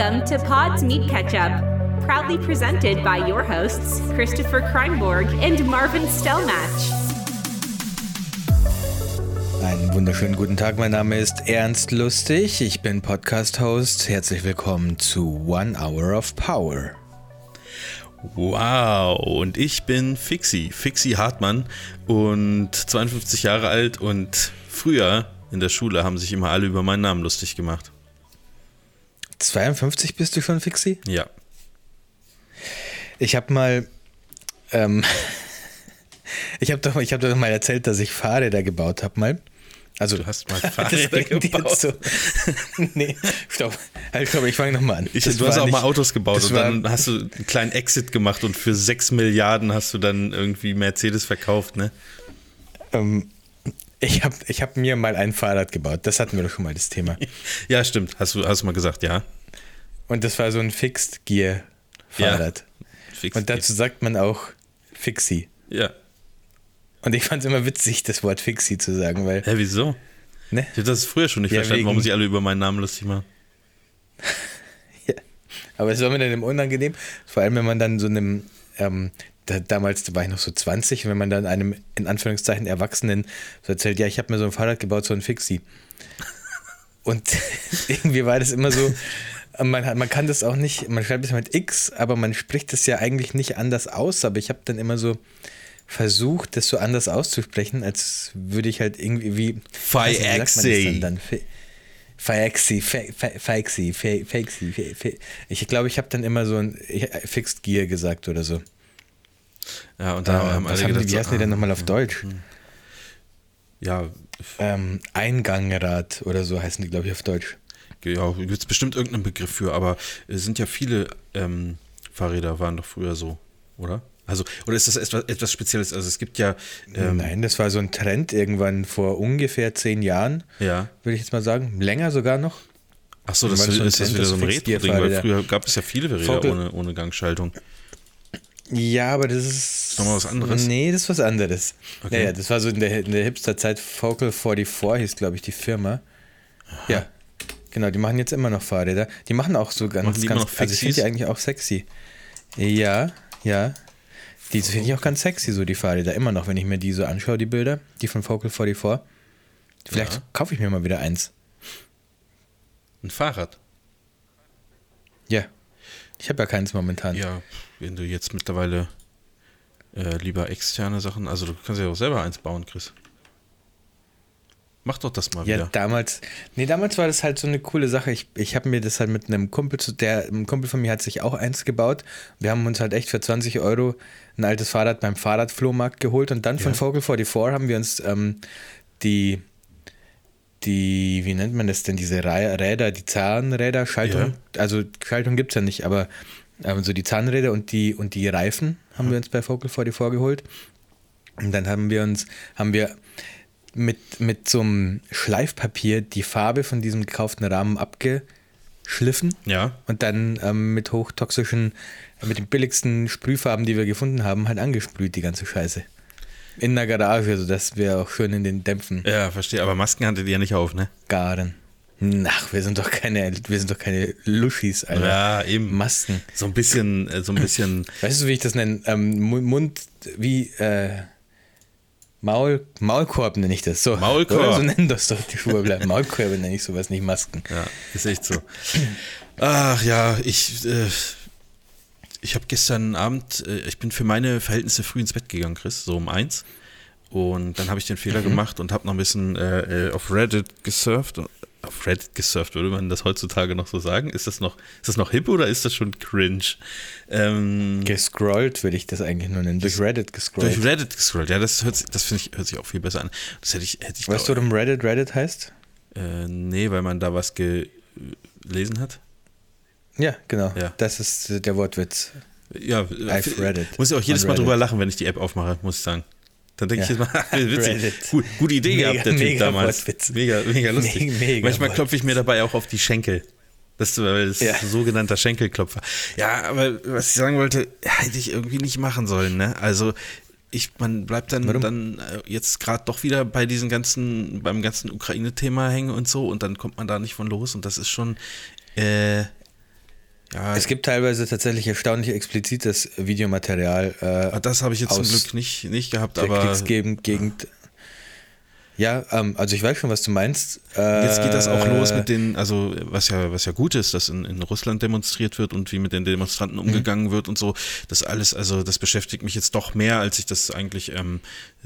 Welcome to Pod's Meat Ketchup, proudly presented by your hosts, Christopher Kreinborg and Marvin Stellmatch. Einen wunderschönen guten Tag, mein Name ist Ernst Lustig, ich bin Podcast-Host. Herzlich willkommen zu One Hour of Power. Wow, und ich bin Fixi, Fixi Hartmann und 52 Jahre alt und früher in der Schule haben sich immer alle über meinen Namen lustig gemacht. 52 bist du schon, Fixi? Ja. Ich habe mal, ähm, ich habe doch, ich hab doch mal erzählt, dass ich Fahrräder gebaut habe mal. Also, du hast mal Fahrräder gebaut. So. nee, stopp. Halt, stopp, ich fange nochmal an. Ich, du hast auch nicht, mal Autos gebaut und dann hast du einen kleinen Exit gemacht und für 6 Milliarden hast du dann irgendwie Mercedes verkauft, ne? Ähm, ich habe ich hab mir mal ein Fahrrad gebaut. Das hatten wir doch schon mal das Thema. ja, stimmt. Hast du, hast du mal gesagt, ja. Und das war so ein Fixed Gear Fahrrad. Ja, Fixed und dazu sagt man auch Fixie. Ja. Und ich fand es immer witzig, das Wort Fixie zu sagen, weil. Hä, wieso? Ne? Ich habe das früher schon nicht ja, verstanden, warum sie alle über meinen Namen lustig machen. ja. Aber es war mir dann unangenehm, vor allem wenn man dann so einem ähm, da, damals war ich noch so 20, wenn man dann einem in Anführungszeichen Erwachsenen so erzählt, ja, ich habe mir so ein Fahrrad gebaut, so ein Fixie. Und irgendwie war das immer so, man, man kann das auch nicht, man schreibt es mit X, aber man spricht das ja eigentlich nicht anders aus, aber ich habe dann immer so versucht, das so anders auszusprechen, als würde ich halt irgendwie wie Fiexi. Fiexi, Fiexi, Fiexi, Ich glaube, ich habe dann immer so ein Fixed Gear gesagt oder so. Ja, und da äh, haben alle haben gedacht, die, wie heißen so, die denn nochmal auf Deutsch? Hm. Ja. Ähm, Eingangrad oder so heißen die, glaube ich, auf Deutsch. Ja, gibt es bestimmt irgendeinen Begriff für, aber es sind ja viele ähm, Fahrräder waren doch früher so, oder? Also, oder ist das etwas, etwas Spezielles? Also es gibt ja. Ähm Nein, das war so ein Trend irgendwann vor ungefähr zehn Jahren. Ja. Würde ich jetzt mal sagen. Länger sogar noch. Ach so, das, ist, so ist das wieder so ein Retro-Ding, weil früher gab es ja viele Räder ohne, ohne Gangschaltung. Ja, aber das ist. Nochmal was anderes? Nee, das ist was anderes. Okay. Naja, das war so in der, in der Hipster-Zeit. Focal 44 hieß, glaube ich, die Firma. Aha. Ja. Genau, die machen jetzt immer noch Fahrräder. Die machen auch so ganz, machen die ganz. also ich finde die eigentlich auch sexy. Ja, ja. Die finde ich auch ganz sexy, so die Fahrräder. Immer noch, wenn ich mir die so anschaue, die Bilder, die von Focal 44. Vielleicht ja. kaufe ich mir mal wieder eins. Ein Fahrrad? Ja. Ich habe ja keins momentan. Ja, wenn du jetzt mittlerweile äh, lieber externe Sachen, also du kannst ja auch selber eins bauen, Chris. Mach doch das mal ja, wieder. Ja, damals, nee, damals war das halt so eine coole Sache. Ich, ich habe mir das halt mit einem Kumpel, der, ein Kumpel von mir hat sich auch eins gebaut. Wir haben uns halt echt für 20 Euro ein altes Fahrrad beim Fahrradflohmarkt geholt und dann von ja. Vogel 44 haben wir uns ähm, die, die, wie nennt man das denn, diese Räder, die Zahnräder, Schaltung, ja. also Schaltung gibt es ja nicht, aber so die Zahnräder und die, und die Reifen haben ja. wir uns bei Focal 44 geholt. Und dann haben wir uns, haben wir mit, mit so einem Schleifpapier die Farbe von diesem gekauften Rahmen abgeschliffen. Ja. Und dann ähm, mit hochtoxischen, mit den billigsten Sprühfarben, die wir gefunden haben, halt angesprüht, die ganze Scheiße. In der Garage, sodass wir auch schön in den Dämpfen. Ja, verstehe. Aber Masken hattet ihr ja nicht auf, ne? Garen. Ach, wir sind doch keine, wir sind doch keine Luschis, Alter. Ja, eben. Masken. So ein bisschen, äh, so ein bisschen. Weißt du, wie ich das nenne? Ähm, Mund, wie, äh, Maul, Maulkorb nenne ich das. So, Maulkorb. Oder so nennen das doch die Schuhe. Maulkorb nenne ich sowas, nicht Masken. Ja, ist echt so. Ach ja, ich, äh, ich habe gestern Abend, äh, ich bin für meine Verhältnisse früh ins Bett gegangen, Chris, so um eins. Und dann habe ich den Fehler mhm. gemacht und habe noch ein bisschen äh, äh auf Reddit gesurft. Auf Reddit gesurft, würde man das heutzutage noch so sagen? Ist das noch, ist das noch hip oder ist das schon cringe? Ähm, gescrollt würde ich das eigentlich nur nennen. Durch Reddit gescrollt. Durch Reddit gescrollt, ja, das, das finde ich, hört sich auch viel besser an. Das hätte ich, hätte ich weißt du, warum Reddit Reddit heißt? Äh, nee, weil man da was gelesen hat. Ja, genau. Ja. Das ist der Wortwitz. Ja, I've read it. Muss ich auch jedes Mal drüber lachen, wenn ich die App aufmache, muss ich sagen. Dann denke ja. ich jetzt mal, witzig. Gut, gute Idee mega, gehabt, der Typ damals. Wortwitz. Mega, mega lustig. Mega, mega Manchmal klopfe ich mir dabei auch auf die Schenkel. Das, ja. ist ein sogenannter Schenkelklopfer. Ja, aber was ich sagen wollte, hätte ich irgendwie nicht machen sollen. Ne? Also ich, man bleibt dann, dann äh, jetzt gerade doch wieder bei diesen ganzen, beim ganzen Ukraine-Thema hängen und so und dann kommt man da nicht von los und das ist schon, äh, Ja, es gibt teilweise tatsächlich erstaunlich explizites Videomaterial. Äh, ah, das habe ich jetzt zum Glück nicht, nicht gehabt, aber. Kriegsgegend, Gegend, ja, ähm, also ich weiß schon, was du meinst. Äh, Jetzt geht das auch los mit den, also was ja, was ja gut ist, dass in, in Russland demonstriert wird und wie mit den Demonstranten mhm. umgegangen mhm. wird und so. Das alles, also das beschäftigt mich jetzt doch mehr, als ich das eigentlich ähm,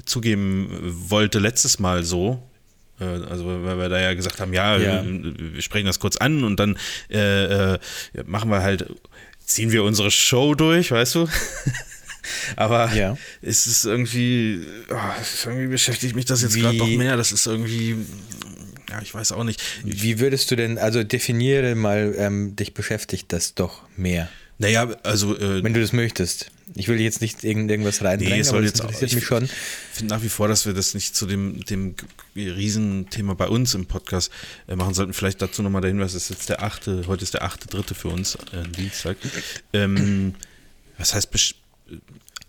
zugeben wollte letztes Mal so. Äh, also weil wir da ja gesagt haben, ja, ja. wir sprechen das kurz an und dann äh, äh, machen wir halt, ziehen wir unsere Show durch, weißt du? Aber ja. es ist irgendwie, oh, irgendwie beschäftigt mich das jetzt gerade noch mehr. Das ist irgendwie, ja, ich weiß auch nicht. Wie würdest du denn, also definiere mal, ähm, dich beschäftigt das doch mehr? Naja, also. Äh, Wenn du das möchtest. Ich will jetzt nicht irgend, irgendwas reinbringen, nee, soll jetzt interessiert auch, mich schon. Ich finde nach wie vor, dass wir das nicht zu dem, dem Riesenthema bei uns im Podcast äh, machen sollten. Vielleicht dazu nochmal der Hinweis, es ist jetzt der achte, heute ist der achte, dritte für uns, äh, Dienstag. Ähm, was heißt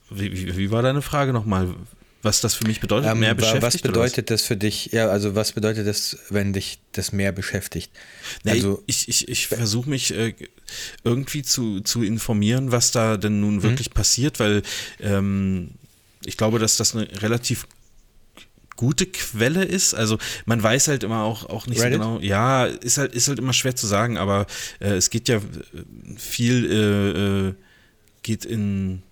wie, wie, wie war deine Frage nochmal? Was das für mich bedeutet, ähm, mehr beschäftigt? Was bedeutet was? das für dich, ja, also was bedeutet das, wenn dich das mehr beschäftigt? Nee, also, ich ich, ich versuche mich äh, irgendwie zu, zu informieren, was da denn nun mhm. wirklich passiert, weil ähm, ich glaube, dass das eine relativ gute Quelle ist. Also man weiß halt immer auch, auch nicht Reddit? so genau. Ja, ist halt, ist halt immer schwer zu sagen, aber äh, es geht ja viel, äh, äh geht in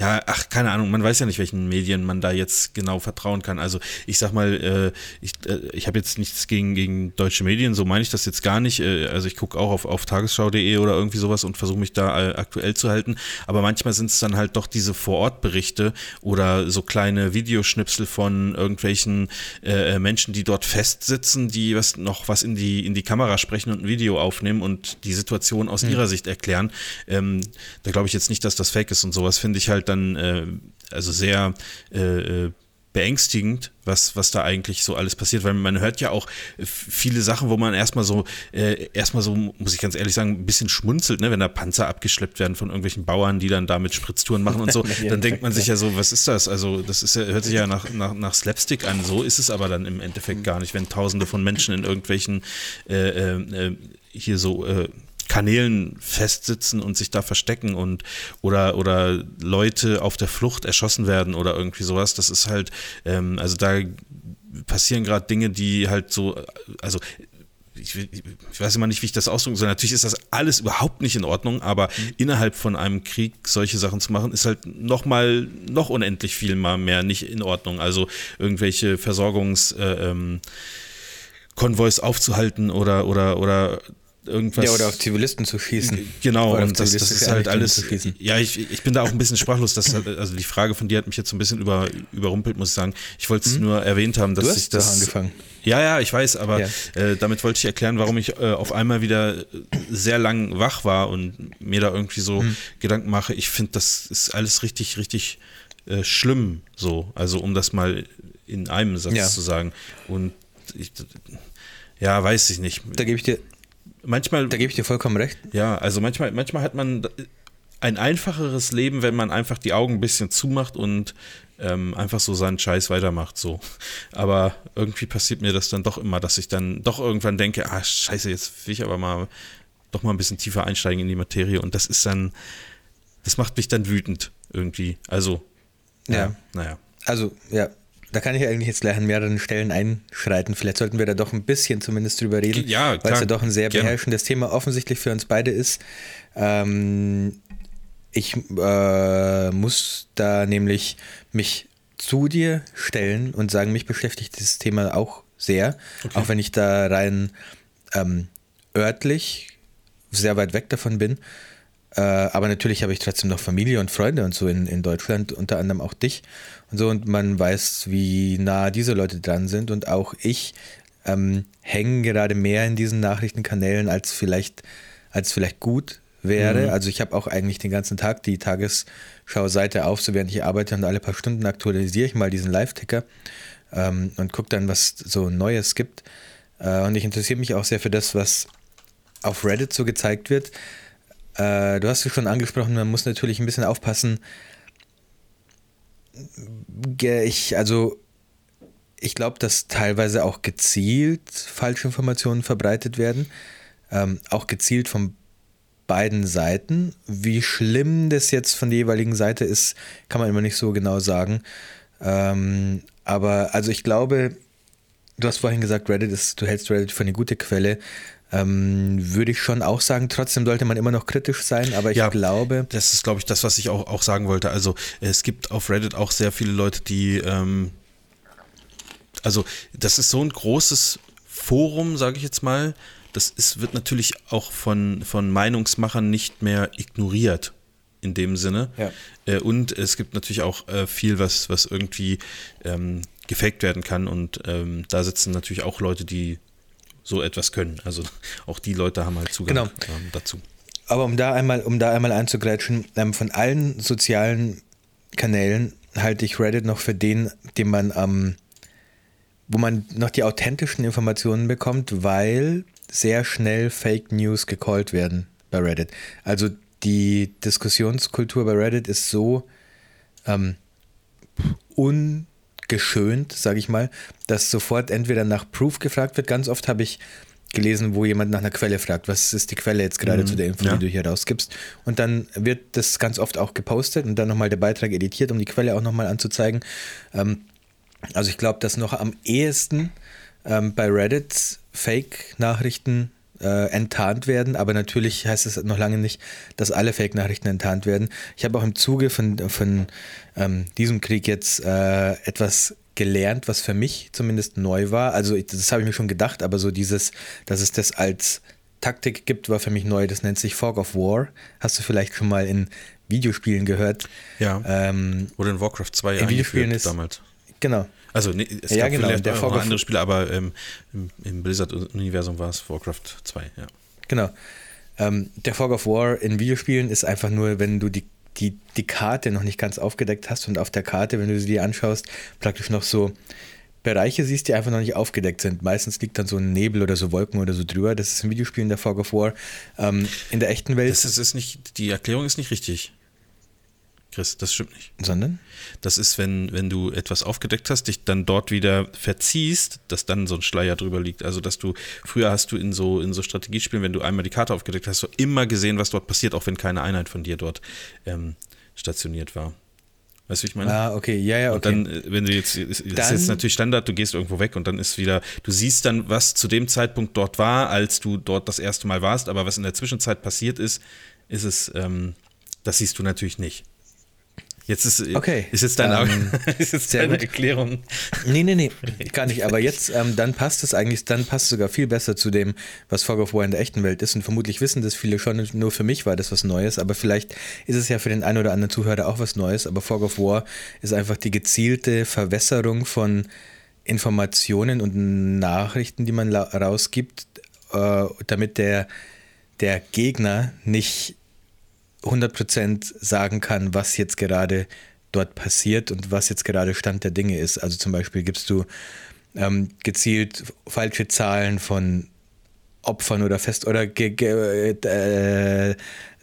ja, ach, keine Ahnung, man weiß ja nicht, welchen Medien man da jetzt genau vertrauen kann. Also ich sag mal, äh, ich, äh, ich habe jetzt nichts gegen, gegen deutsche Medien, so meine ich das jetzt gar nicht. Äh, also ich gucke auch auf, auf tagesschau.de oder irgendwie sowas und versuche mich da äh, aktuell zu halten. Aber manchmal sind es dann halt doch diese Vorortberichte oder so kleine Videoschnipsel von irgendwelchen äh, Menschen, die dort festsitzen, die was noch was in die, in die Kamera sprechen und ein Video aufnehmen und die Situation aus mhm. ihrer Sicht erklären. Ähm, da glaube ich jetzt nicht, dass das fake ist und sowas finde ich halt dann äh, also sehr äh, äh, beängstigend, was, was da eigentlich so alles passiert, weil man hört ja auch viele Sachen, wo man erstmal so, äh, erstmal so, muss ich ganz ehrlich sagen, ein bisschen schmunzelt, ne, wenn da Panzer abgeschleppt werden von irgendwelchen Bauern, die dann damit Spritztouren machen und so, dann denkt man sich ja. so, was ist das? Also, das ist ja, hört sich ja nach, nach, nach Slapstick an, so ist es aber dann im Endeffekt gar nicht, wenn tausende von Menschen in irgendwelchen äh, äh, hier so äh, Kanälen festsitzen und sich da verstecken und oder oder Leute auf der Flucht erschossen werden oder irgendwie sowas. Das ist halt, ähm, also da passieren gerade Dinge, die halt so, also ich, ich, weiß immer nicht, wie ich das ausdrücken soll. Natürlich ist das alles überhaupt nicht in Ordnung, aber mhm. innerhalb von einem Krieg solche Sachen zu machen, ist halt noch mal noch unendlich viel mal mehr nicht in Ordnung. Also irgendwelche Versorgungs äh, ähm, Konvois aufzuhalten oder oder oder irgendwas. Ja, oder auf Zivilisten zu schießen. Genau, und das, das ist halt alles. Ja, ich, ich bin da auch ein bisschen sprachlos. Das, also die Frage von dir hat mich jetzt so ein bisschen über, überrumpelt, muss ich sagen. Ich wollte es mhm. nur erwähnt haben, dass du hast ich das. angefangen. Ja, ja, ich weiß, aber ja. äh, damit wollte ich erklären, warum ich äh, auf einmal wieder sehr lang wach war und mir da irgendwie so mhm. Gedanken mache. Ich finde, das ist alles richtig, richtig äh, schlimm so. Also um das mal in einem Satz ja. zu sagen. Und ich, ja, weiß ich nicht. Da gebe ich dir manchmal. Da gebe ich dir vollkommen recht. Ja, also manchmal, manchmal hat man ein einfacheres Leben, wenn man einfach die Augen ein bisschen zumacht und ähm, einfach so seinen Scheiß weitermacht. So. Aber irgendwie passiert mir das dann doch immer, dass ich dann doch irgendwann denke, ah, scheiße, jetzt will ich aber mal doch mal ein bisschen tiefer einsteigen in die Materie. Und das ist dann, das macht mich dann wütend irgendwie. Also, ja, ja. naja. Also, ja, da kann ich eigentlich jetzt gleich an mehreren Stellen einschreiten. Vielleicht sollten wir da doch ein bisschen zumindest drüber reden, ja, weil es ja doch ein sehr Gerne. beherrschendes Thema offensichtlich für uns beide ist. Ähm, ich äh, muss da nämlich mich zu dir stellen und sagen, mich beschäftigt dieses Thema auch sehr, okay. auch wenn ich da rein ähm, örtlich sehr weit weg davon bin. Äh, aber natürlich habe ich trotzdem noch Familie und Freunde und so in, in Deutschland, unter anderem auch dich und so. Und man weiß, wie nah diese Leute dran sind. Und auch ich ähm, hänge gerade mehr in diesen Nachrichtenkanälen, als vielleicht, als vielleicht gut wäre. Mhm. Also ich habe auch eigentlich den ganzen Tag die Tagesschau-Seite auf, so während ich arbeite und alle paar Stunden aktualisiere ich mal diesen Live-Ticker ähm, und gucke dann, was so Neues gibt. Äh, und ich interessiere mich auch sehr für das, was auf Reddit so gezeigt wird. Äh, du hast es schon angesprochen, man muss natürlich ein bisschen aufpassen. Ich, also, ich glaube, dass teilweise auch gezielt falsche Informationen verbreitet werden. Ähm, auch gezielt von beiden Seiten. Wie schlimm das jetzt von der jeweiligen Seite ist, kann man immer nicht so genau sagen. Ähm, aber also ich glaube, du hast vorhin gesagt, Reddit ist, du hältst Reddit für eine gute Quelle. Ähm, würde ich schon auch sagen. Trotzdem sollte man immer noch kritisch sein, aber ich ja, glaube. Das ist, glaube ich, das, was ich auch, auch sagen wollte. Also es gibt auf Reddit auch sehr viele Leute, die ähm, also das ist so ein großes Forum, sage ich jetzt mal. Das ist, wird natürlich auch von, von Meinungsmachern nicht mehr ignoriert in dem Sinne. Ja. Äh, und es gibt natürlich auch äh, viel, was, was irgendwie ähm, gefaked werden kann. Und ähm, da sitzen natürlich auch Leute, die so etwas können. Also auch die Leute haben halt Zugang genau. ähm, dazu. Aber um da einmal, um da einmal einzugrätschen, ähm, von allen sozialen Kanälen halte ich Reddit noch für den, den man am, wo man noch die authentischen Informationen bekommt, weil sehr schnell Fake News gecallt werden bei Reddit. Also die Diskussionskultur bei Reddit ist so ähm, ungeschönt, sage ich mal, dass sofort entweder nach Proof gefragt wird. Ganz oft habe ich gelesen, wo jemand nach einer Quelle fragt, was ist die Quelle jetzt gerade mhm, zu der Info, ja. die du hier rausgibst. Und dann wird das ganz oft auch gepostet und dann nochmal der Beitrag editiert, um die Quelle auch nochmal anzuzeigen. Ähm, also ich glaube, dass noch am ehesten ähm, bei Reddit Fake-Nachrichten äh, enttarnt werden, aber natürlich heißt es noch lange nicht, dass alle Fake-Nachrichten enttarnt werden. Ich habe auch im Zuge von, von ähm, diesem Krieg jetzt äh, etwas gelernt, was für mich zumindest neu war. Also das habe ich mir schon gedacht, aber so dieses, dass es das als Taktik gibt, war für mich neu. Das nennt sich Fog of War. Hast du vielleicht schon mal in Videospielen gehört? Ja. Ähm, Oder in Warcraft 2 in Videospielen ist damals. Genau. Also nee, es ja, gab genau. vielleicht der auch andere Spiele, aber ähm, im, im Blizzard-Universum war es Warcraft 2, ja. Genau. Ähm, der Fog of War in Videospielen ist einfach nur, wenn du die, die, die Karte noch nicht ganz aufgedeckt hast und auf der Karte, wenn du sie dir anschaust, praktisch noch so Bereiche siehst, die einfach noch nicht aufgedeckt sind. Meistens liegt dann so ein Nebel oder so Wolken oder so drüber. Das ist in Videospielen der Fog of War. Ähm, in der echten Welt. Das ist, ist nicht, die Erklärung ist nicht richtig. Chris, das stimmt nicht. Sondern? Das ist, wenn, wenn du etwas aufgedeckt hast, dich dann dort wieder verziehst, dass dann so ein Schleier drüber liegt. Also, dass du, früher hast du in so, in so Strategiespielen, wenn du einmal die Karte aufgedeckt hast, so immer gesehen, was dort passiert, auch wenn keine Einheit von dir dort ähm, stationiert war. Weißt du, wie ich meine? Ah, okay, ja, ja, okay. Und dann, äh, wenn du jetzt, das dann, ist jetzt natürlich Standard, du gehst irgendwo weg und dann ist wieder, du siehst dann, was zu dem Zeitpunkt dort war, als du dort das erste Mal warst, aber was in der Zwischenzeit passiert ist, ist es, ähm, das siehst du natürlich nicht. Jetzt ist, okay. ist jetzt deine, ähm, ist jetzt deine Erklärung. Nee, nee, nee, gar nicht. Aber jetzt, ähm, dann passt es eigentlich, dann passt es sogar viel besser zu dem, was Fog of War in der echten Welt ist. Und vermutlich wissen das viele schon, nur für mich war das was Neues. Aber vielleicht ist es ja für den einen oder anderen Zuhörer auch was Neues. Aber Fog of War ist einfach die gezielte Verwässerung von Informationen und Nachrichten, die man rausgibt, äh, damit der, der Gegner nicht 100% sagen kann, was jetzt gerade dort passiert und was jetzt gerade Stand der Dinge ist. Also zum Beispiel gibst du ähm, gezielt falsche Zahlen von Opfern oder Fest oder äh,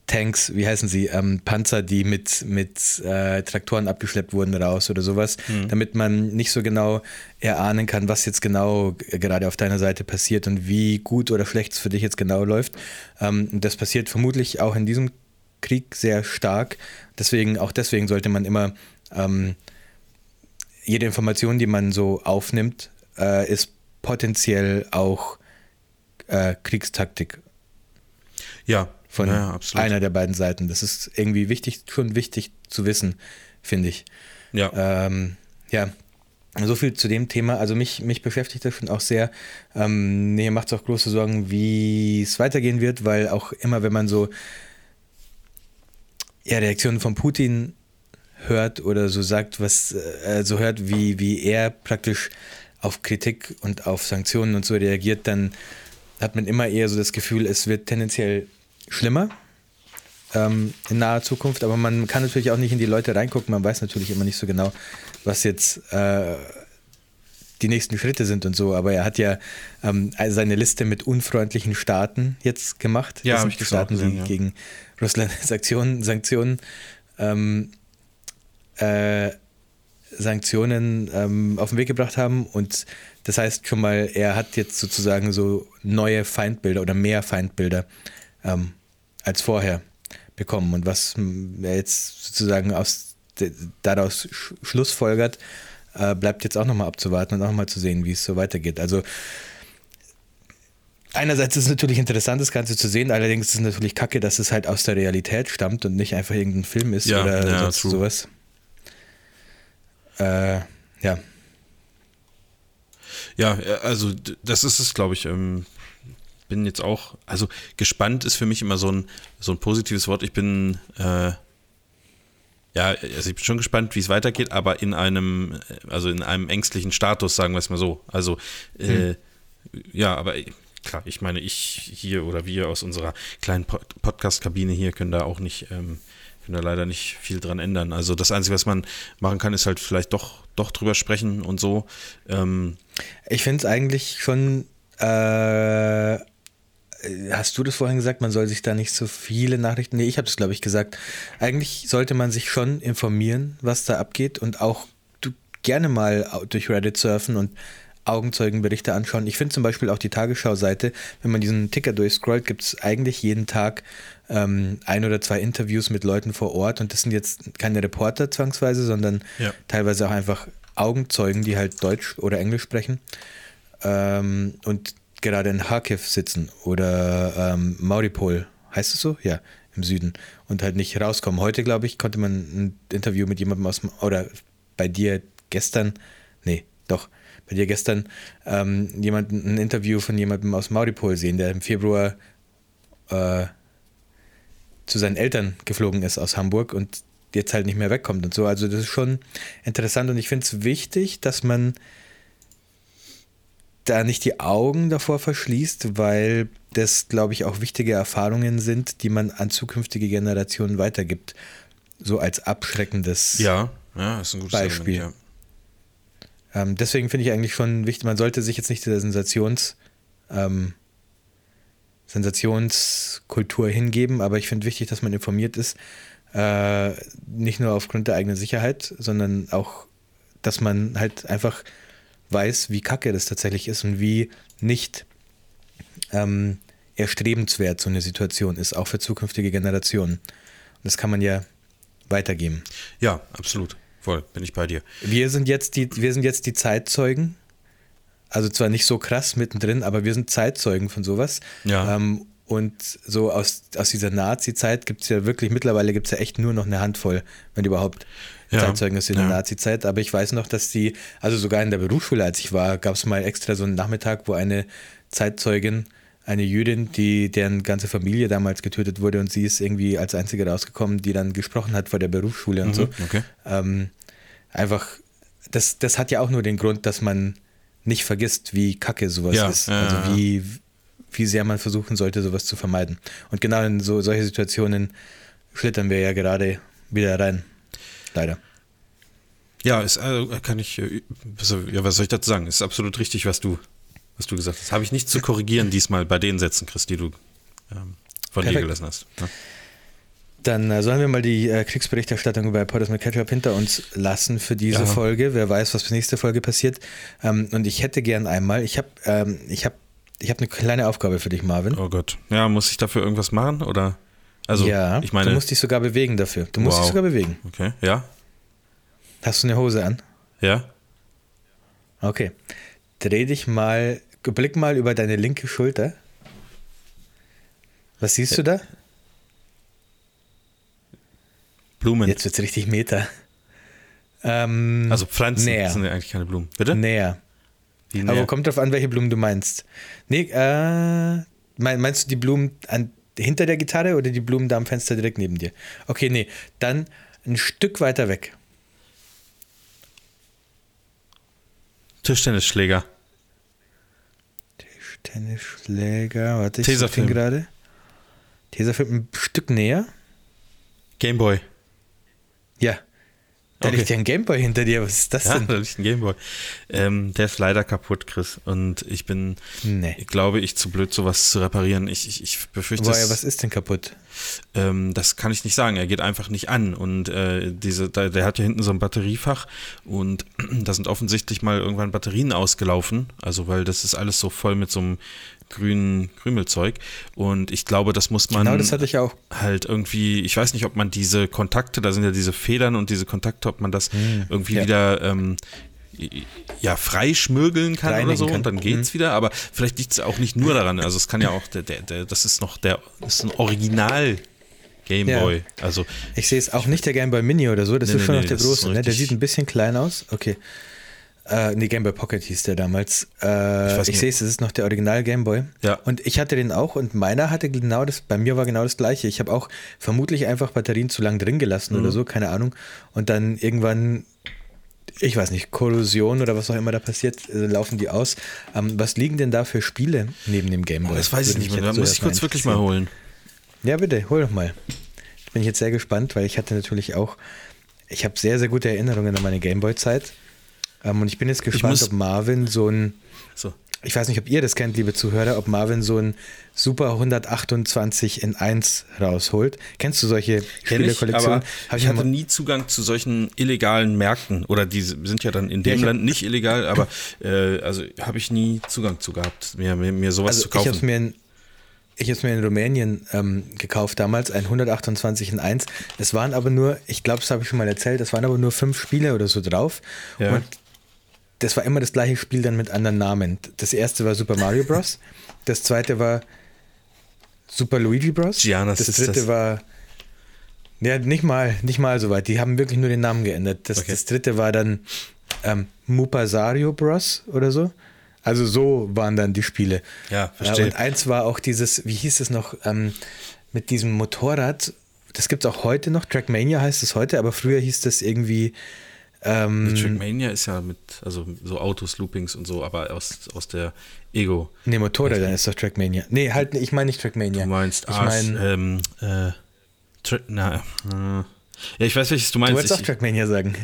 Tanks, wie heißen sie, ähm, Panzer, die mit, mit äh, Traktoren abgeschleppt wurden raus oder sowas, mhm. damit man nicht so genau erahnen kann, was jetzt genau gerade auf deiner Seite passiert und wie gut oder schlecht es für dich jetzt genau läuft. Ähm, das passiert vermutlich auch in diesem Krieg sehr stark. Deswegen, auch deswegen sollte man immer ähm, jede Information, die man so aufnimmt, äh, ist potenziell auch äh, Kriegstaktik. Ja. Von ja, einer der beiden Seiten. Das ist irgendwie wichtig, schon wichtig zu wissen, finde ich. Ja. Ähm, ja. So viel zu dem Thema. Also mich, mich beschäftigt das schon auch sehr. Ähm, mir macht es auch große Sorgen, wie es weitergehen wird, weil auch immer, wenn man so ja, Reaktionen von Putin hört oder so sagt, was äh, so hört, wie, wie er praktisch auf Kritik und auf Sanktionen und so reagiert, dann hat man immer eher so das Gefühl, es wird tendenziell schlimmer ähm, in naher Zukunft, aber man kann natürlich auch nicht in die Leute reingucken, man weiß natürlich immer nicht so genau, was jetzt äh, die nächsten Schritte sind und so, aber er hat ja ähm, seine Liste mit unfreundlichen Staaten jetzt gemacht. Ja, habe ich Staaten, gesehen, die ja. gegen Russland Sanktionen, Sanktionen, ähm, äh, Sanktionen ähm, auf den Weg gebracht haben und das heißt schon mal, er hat jetzt sozusagen so neue Feindbilder oder mehr Feindbilder ähm, als vorher bekommen. Und was er jetzt sozusagen aus, daraus schlussfolgert, äh, bleibt jetzt auch nochmal abzuwarten und auch mal zu sehen, wie es so weitergeht. Also einerseits ist es natürlich interessant, das Ganze zu sehen, allerdings ist es natürlich kacke, dass es halt aus der Realität stammt und nicht einfach irgendein Film ist ja, oder ja, sonst sowas. Äh, ja. Ja, also das ist es, glaube ich. Ähm, bin jetzt auch, also gespannt ist für mich immer so ein, so ein positives Wort. Ich bin, äh, ja, also ich bin schon gespannt, wie es weitergeht, aber in einem, also in einem ängstlichen Status, sagen wir es mal so. Also, äh, hm. ja, aber klar, ich meine, ich hier oder wir aus unserer kleinen Podcast-Kabine hier können da auch nicht, ähm, können da leider nicht viel dran ändern. Also das Einzige, was man machen kann, ist halt vielleicht doch, doch drüber sprechen und so. Ähm, ich finde es eigentlich schon äh, hast du das vorhin gesagt, man soll sich da nicht so viele Nachrichten. Nee, ich habe das, glaube ich, gesagt. Eigentlich sollte man sich schon informieren, was da abgeht und auch du gerne mal durch Reddit surfen und Augenzeugenberichte anschauen. Ich finde zum Beispiel auch die Tagesschau-Seite, wenn man diesen Ticker durchscrollt, gibt es eigentlich jeden Tag ähm, ein oder zwei Interviews mit Leuten vor Ort und das sind jetzt keine Reporter zwangsweise, sondern ja. teilweise auch einfach Augenzeugen, die halt Deutsch oder Englisch sprechen. Ähm, und gerade in Kharkiv sitzen oder ähm, Mauripol, heißt es so? Ja, im Süden und halt nicht rauskommen. Heute, glaube ich, konnte man ein Interview mit jemandem aus, oder bei dir gestern, nee, doch, bei dir gestern ähm, jemanden, ein Interview von jemandem aus Mauripol sehen, der im Februar äh, zu seinen Eltern geflogen ist aus Hamburg und jetzt halt nicht mehr wegkommt und so. Also das ist schon interessant und ich finde es wichtig, dass man da nicht die Augen davor verschließt, weil das, glaube ich, auch wichtige Erfahrungen sind, die man an zukünftige Generationen weitergibt. So als abschreckendes ja, ja, ist ein gutes Beispiel. Element, ja. ähm, deswegen finde ich eigentlich schon wichtig, man sollte sich jetzt nicht der Sensations, ähm, Sensationskultur hingeben, aber ich finde wichtig, dass man informiert ist, äh, nicht nur aufgrund der eigenen Sicherheit, sondern auch, dass man halt einfach weiß, wie kacke das tatsächlich ist und wie nicht ähm, erstrebenswert so eine Situation ist, auch für zukünftige Generationen. Und das kann man ja weitergeben. Ja, absolut. Voll, bin ich bei dir. Wir sind jetzt die, wir sind jetzt die Zeitzeugen. Also zwar nicht so krass mittendrin, aber wir sind Zeitzeugen von sowas. Ja. Ähm, und so aus, aus dieser Nazi-Zeit gibt es ja wirklich, mittlerweile gibt es ja echt nur noch eine Handvoll, wenn überhaupt, ja. Zeitzeugnisse in der Nazi-Zeit. Aber ich weiß noch, dass die, also sogar in der Berufsschule, als ich war, gab es mal extra so einen Nachmittag, wo eine Zeitzeugin, eine Jüdin, die deren ganze Familie damals getötet wurde und sie ist irgendwie als einzige rausgekommen, die dann gesprochen hat vor der Berufsschule und mhm, so. Okay. Ähm, einfach, das, das hat ja auch nur den Grund, dass man nicht vergisst, wie kacke sowas ja, ist. also wie, wie sehr man versuchen sollte, sowas zu vermeiden. Und genau in so solche Situationen schlittern wir ja gerade wieder rein. Leider. Ja, ist, also kann ich, äh, ja, was soll ich dazu sagen? Ist absolut richtig, was du, was du gesagt hast. Habe ich nicht zu korrigieren diesmal bei den Sätzen, Chris, die du ähm, von Perfekt. dir gelassen hast. Ja. Dann äh, sollen wir mal die äh, Kriegsberichterstattung bei Potters mit Ketchup hinter uns lassen für diese ja. Folge. Wer weiß, was für nächste Folge passiert. Ähm, und ich hätte gern einmal, ich habe ähm, ich hab, ich hab eine kleine Aufgabe für dich, Marvin. Oh Gott. Ja, muss ich dafür irgendwas machen oder? Also, ja, ich meine, du musst dich sogar bewegen dafür. Du musst wow. dich sogar bewegen. Okay, ja. Hast du eine Hose an? Ja. Okay. Dreh dich mal, blick mal über deine linke Schulter. Was siehst du da? Blumen. Jetzt wird es richtig Meter. Ähm, also Pflanzen näher. sind ja eigentlich keine Blumen. Bitte? Näher. näher. Aber kommt drauf an, welche Blumen du meinst. Nee, äh, meinst du die Blumen an hinter der Gitarre oder die Blumen da am Fenster direkt neben dir? Okay, nee, dann ein Stück weiter weg. Tischtennisschläger. Tischtennisschläger, warte, ich Tesafilm gerade. Tesafilm ein Stück näher. Gameboy. Ja. Da okay. liegt ja ein Gameboy hinter dir. Was ist das ja, denn? Da liegt ein Gameboy. Ähm, der ist leider kaputt, Chris. Und ich bin, nee. glaube ich, zu blöd, sowas zu reparieren. Ich, ich, ich befürchte. Woher, was ist denn kaputt? Ähm, das kann ich nicht sagen. Er geht einfach nicht an. Und äh, diese, da, der hat ja hinten so ein Batteriefach und da sind offensichtlich mal irgendwann Batterien ausgelaufen. Also, weil das ist alles so voll mit so einem grünen Krümelzeug. Und ich glaube, das muss man genau, das hatte ich auch. halt irgendwie, ich weiß nicht, ob man diese Kontakte, da sind ja diese Federn und diese Kontakte, ob man das hm, irgendwie ja. wieder ähm, ja, freischmürgeln kann Reinigen oder so kann. und dann geht's mhm. wieder, aber vielleicht liegt es auch nicht nur daran. Also es kann ja auch, der, der, der, das ist noch der, das ist ein Original Gameboy. Ja. Also ich sehe es auch nicht der Gameboy Mini oder so, das nee, ist schon nee, noch der große, ne? Der sieht ein bisschen klein aus. Okay. Äh, nee, Game Boy Pocket hieß der damals. Äh, ich, ich sehe es, es ist noch der Original Game Boy. Ja. Und ich hatte den auch und meiner hatte genau das, bei mir war genau das gleiche. Ich habe auch vermutlich einfach Batterien zu lang drin gelassen mhm. oder so, keine Ahnung. Und dann irgendwann, ich weiß nicht, Korrosion oder was auch immer da passiert, äh, laufen die aus. Ähm, was liegen denn da für Spiele neben dem Game Boy? Oh, das weiß ich nicht mehr, da muss ich kurz wirklich mal holen. Ja, bitte, hol doch mal. Bin ich jetzt sehr gespannt, weil ich hatte natürlich auch, ich habe sehr, sehr gute Erinnerungen an meine Gameboy-Zeit. Ähm, und ich bin jetzt gespannt, ob Marvin so ein. So. Ich weiß nicht, ob ihr das kennt, liebe Zuhörer, ob Marvin so ein Super 128 in 1 rausholt. Kennst du solche Spielekollektionen? Ich, ich hatte nie Zugang zu solchen illegalen Märkten oder die sind ja dann in dem ja, Land nicht illegal, aber äh, also habe ich nie Zugang zu gehabt, mir, mir, mir sowas also zu kaufen. Ich habe mir in, ich habe es mir in Rumänien ähm, gekauft damals, ein 128 in 1. Es waren aber nur, ich glaube, das habe ich schon mal erzählt, es waren aber nur fünf Spiele oder so drauf. Ja. Und das war immer das gleiche Spiel dann mit anderen Namen. Das erste war Super Mario Bros. Das zweite war Super Luigi Bros. Giannis das dritte das. war ja nicht mal nicht mal so weit. Die haben wirklich nur den Namen geändert. Das, okay. das dritte war dann ähm, Mupasario Bros. oder so. Also so waren dann die Spiele. Ja, verstehe. und eins war auch dieses, wie hieß es noch, ähm, mit diesem Motorrad. Das gibt es auch heute noch. Trackmania heißt es heute, aber früher hieß das irgendwie ähm, Trackmania ist ja mit, also so Autos, Loopings und so, aber aus, aus der Ego. Nee, Motorrad, dann ist doch Trackmania. Nee, halt, ich meine nicht Trackmania. Du meinst ich mein, ähm, äh, na, äh, ja, ich weiß, welches du meinst. Du wolltest auch Trackmania sagen.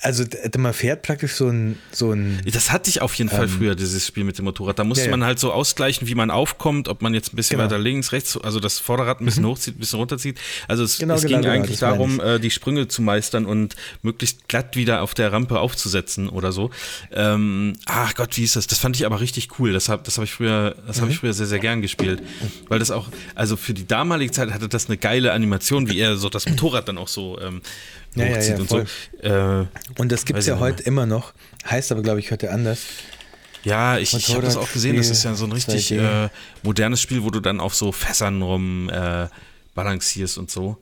Also man fährt praktisch so ein, so ein. Das hatte ich auf jeden Fall ähm, früher, dieses Spiel mit dem Motorrad. Da musste ja, ja. man halt so ausgleichen, wie man aufkommt, ob man jetzt ein bisschen genau. weiter links, rechts, also das Vorderrad ein bisschen mhm. hochzieht, ein bisschen runterzieht. Also es, genau, es genau, ging genau, eigentlich darum, äh, die Sprünge zu meistern und möglichst glatt wieder auf der Rampe aufzusetzen oder so. Ähm, ach Gott, wie ist das? Das fand ich aber richtig cool. Das habe das hab ich früher, das mhm. habe ich früher sehr, sehr gern gespielt. Weil das auch, also für die damalige Zeit hatte das eine geile Animation, wie er so das Motorrad dann auch so ähm, ja, ja, ja, und so. Äh, und das gibt es ja heute immer noch, heißt aber, glaube ich, heute anders. Ja, ich, ich habe das auch gesehen, das ist ja so ein richtig äh, modernes Spiel, wo du dann auf so Fässern rum äh, balancierst und so.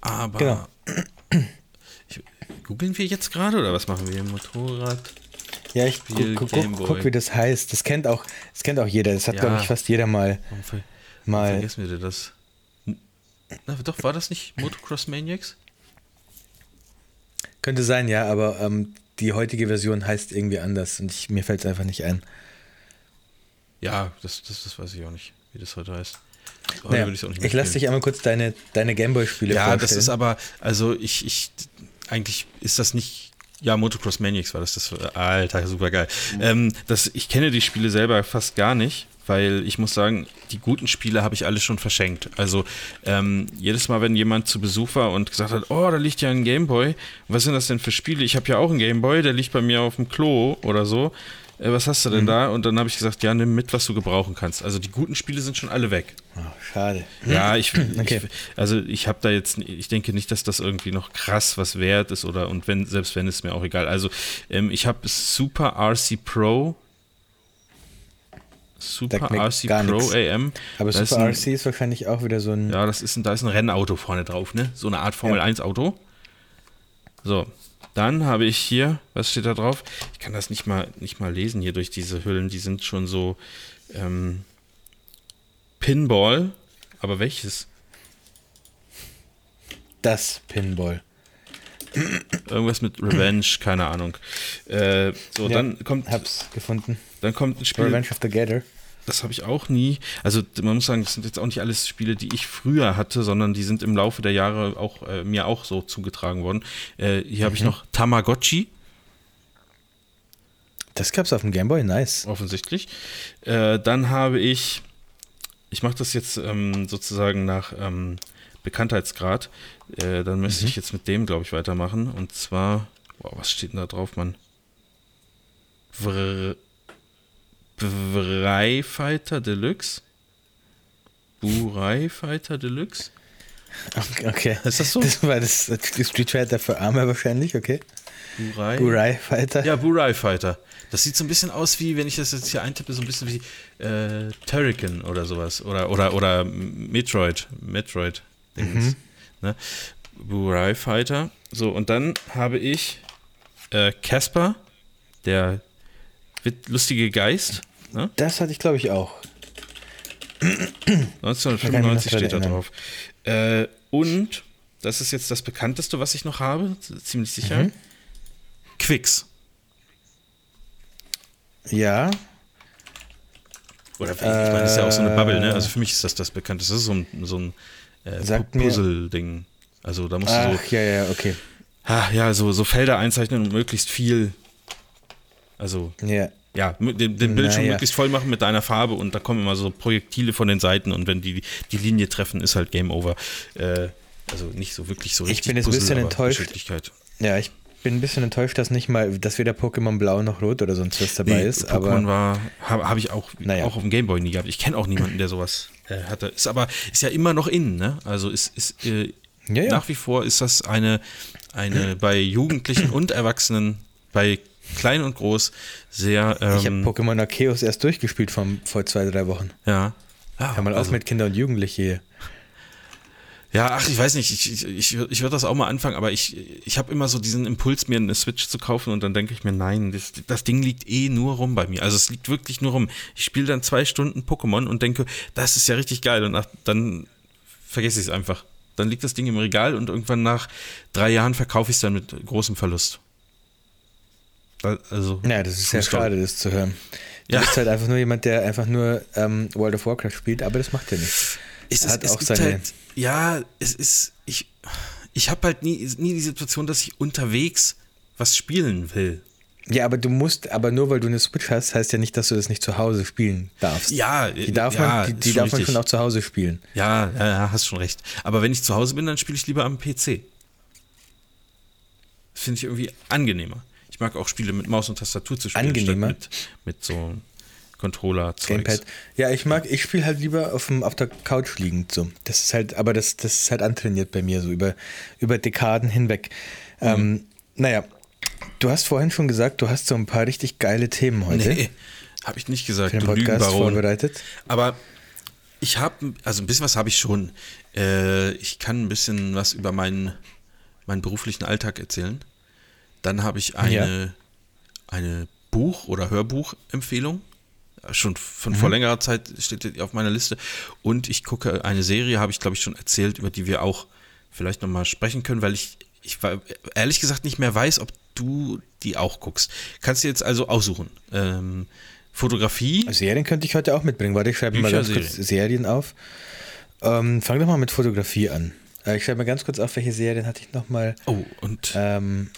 Aber. Genau. Ich, googeln wir jetzt gerade oder was machen wir? Motorrad. Ja, ich guck, guck, guck, guck, wie das heißt. Das kennt auch, das kennt auch jeder. Das hat, ja. glaube ich, fast jeder mal. Warum, ver mal vergessen wir das? Na, doch, war das nicht Motocross Maniacs? Könnte sein, ja, aber ähm, die heutige Version heißt irgendwie anders und ich, mir fällt es einfach nicht ein. Ja, das, das, das weiß ich auch nicht, wie das heute heißt. Naja, ich, lasse dich einmal kurz deine, deine Gameboy-Spiele ja, vorstellen. Ja, das ist aber, also ich, ich, eigentlich ist das nicht, ja, Motocross Maniacs war das, das, alter, super geil. Mhm. Ähm, das, ich kenne die Spiele selber fast gar nicht weil ich muss sagen, die guten Spiele habe ich alle schon verschenkt. Also ähm, jedes Mal, wenn jemand zu Besuch war und gesagt hat, oh, da liegt ja ein Gameboy, was sind das denn für Spiele? Ich habe ja auch einen Gameboy, der liegt bei mir auf dem Klo oder so. Äh, was hast du denn mhm. da? Und dann habe ich gesagt, ja, nimm mit, was du gebrauchen kannst. Also die guten Spiele sind schon alle weg. Oh, schade. Ja, ich, okay. ich also ich habe da jetzt, ich denke nicht, dass das irgendwie noch krass was wert ist oder und wenn, selbst wenn, ist mir auch egal. Also ähm, ich habe Super RC Pro Super RC Pro. AM. Aber da Super ist ein, RC ist wahrscheinlich auch wieder so ein. Ja, das ist ein, da ist ein Rennauto vorne drauf, ne? So eine Art Formel ja. 1 Auto. So, dann habe ich hier, was steht da drauf? Ich kann das nicht mal, nicht mal lesen hier durch diese Hüllen, die sind schon so ähm, Pinball, aber welches? Das Pinball. Irgendwas mit Revenge, keine Ahnung. Äh, so, ja, dann kommt. Hab's gefunden. Dann kommt ein Spiel. Revenge of the Gator. Das habe ich auch nie. Also man muss sagen, das sind jetzt auch nicht alles Spiele, die ich früher hatte, sondern die sind im Laufe der Jahre auch äh, mir auch so zugetragen worden. Äh, hier mhm. habe ich noch Tamagotchi. Das gab's auf dem Gameboy, nice. Offensichtlich. Äh, dann habe ich ich mache das jetzt ähm, sozusagen nach ähm, Bekanntheitsgrad. Äh, dann müsste mhm. ich jetzt mit dem, glaube ich, weitermachen. Und zwar, wow, was steht denn da drauf, Mann? Burai Fighter Deluxe? Burai Fighter Deluxe? Okay. Ist das so? Das war das Street Fighter für Arme wahrscheinlich, okay. Burai. Burai Fighter. Ja, Burai Fighter. Das sieht so ein bisschen aus wie, wenn ich das jetzt hier eintippe, so ein bisschen wie äh, Turrican oder sowas. Oder, oder, oder Metroid. Metroid. Mhm. Ne? Burai Fighter. So, und dann habe ich äh, Casper, äh, der lustige Geist. Ne? Das hatte ich, glaube ich, auch. 1995 steht da drauf. Äh, und, das ist jetzt das bekannteste, was ich noch habe, ziemlich sicher. Mhm. Quicks. Ja. Oder ich meine, das ist ja auch so eine Bubble, ne? Also für mich ist das das bekannteste. Das ist so ein, so ein äh, Puzzle-Ding. Also da musst du so. ja, ja, okay. Ah, ja, so, so Felder einzeichnen und möglichst viel. Also. Ja ja, den, den Bildschirm naja. möglichst voll machen mit deiner Farbe und da kommen immer so Projektile von den Seiten und wenn die die Linie treffen, ist halt Game Over. Äh, also nicht so wirklich so richtig. Ich bin jetzt ein bisschen enttäuscht. Ja, ich bin ein bisschen enttäuscht, dass nicht mal, dass weder Pokémon Blau noch Rot oder sonst was dabei nee, ist. Pokémon war, habe hab ich auch, naja. auch auf dem Gameboy nie gehabt. Ich kenne auch niemanden, der sowas äh, hatte. Ist aber, ist ja immer noch in, ne? Also ist, ist äh, ja, ja. nach wie vor ist das eine, eine bei Jugendlichen und Erwachsenen, bei klein und groß, sehr. Ähm, ich habe Pokémon Arceus erst durchgespielt vom, vor zwei, drei Wochen. Ja. ja Hör mal also, auf mit Kinder und Jugendliche hier. Ja, ach, ich weiß nicht, ich, ich, ich, ich würde das auch mal anfangen, aber ich, ich habe immer so diesen Impuls, mir eine Switch zu kaufen und dann denke ich mir, nein, das, das Ding liegt eh nur rum bei mir. Also es liegt wirklich nur rum. Ich spiele dann zwei Stunden Pokémon und denke, das ist ja richtig geil und nach, dann vergesse ich es einfach. Dann liegt das Ding im Regal und irgendwann nach drei Jahren verkaufe ich es dann mit großem Verlust. Also, ja, das ist ja schade, das zu hören. Du ja. bist halt einfach nur jemand, der einfach nur ähm, World of Warcraft spielt, aber das macht er nicht. Es, hat es auch seine. Halt, ja, es ist. Ich, ich habe halt nie, nie die Situation, dass ich unterwegs was spielen will. Ja, aber du musst, aber nur weil du eine Switch hast, heißt ja nicht, dass du das nicht zu Hause spielen darfst. Ja, die darf ja, man, die, die darf man schon auch zu Hause spielen. Ja, ja, hast schon recht. Aber wenn ich zu Hause bin, dann spiele ich lieber am PC. Finde ich irgendwie angenehmer. Ich mag auch Spiele mit Maus und Tastatur zu spielen. Angenehmer. Mit, mit so Controller -Zeugs. Gamepad. Ja, ich mag, ich spiele halt lieber auf, dem, auf der Couch liegend so. Das ist halt, aber das, das ist halt antrainiert bei mir, so über, über Dekaden hinweg. Mhm. Ähm, naja, du hast vorhin schon gesagt, du hast so ein paar richtig geile Themen heute. Nee, habe ich nicht gesagt. Für den Podcast vorbereitet. Aber ich habe, also ein bisschen was habe ich schon. Äh, ich kann ein bisschen was über meinen, meinen beruflichen Alltag erzählen. Dann habe ich eine, ja. eine Buch- oder Hörbuchempfehlung. Schon von mhm. vor längerer Zeit steht die auf meiner Liste. Und ich gucke eine Serie, habe ich glaube ich schon erzählt, über die wir auch vielleicht nochmal sprechen können, weil ich, ich ehrlich gesagt nicht mehr weiß, ob du die auch guckst. Kannst du jetzt also aussuchen. Ähm, Fotografie. Serien könnte ich heute auch mitbringen. Warte, ich schreibe mal ganz kurz Serien auf. Ähm, fang doch mal mit Fotografie an. Äh, ich schreibe mal ganz kurz auf, welche Serien hatte ich nochmal. Oh, und. Ähm,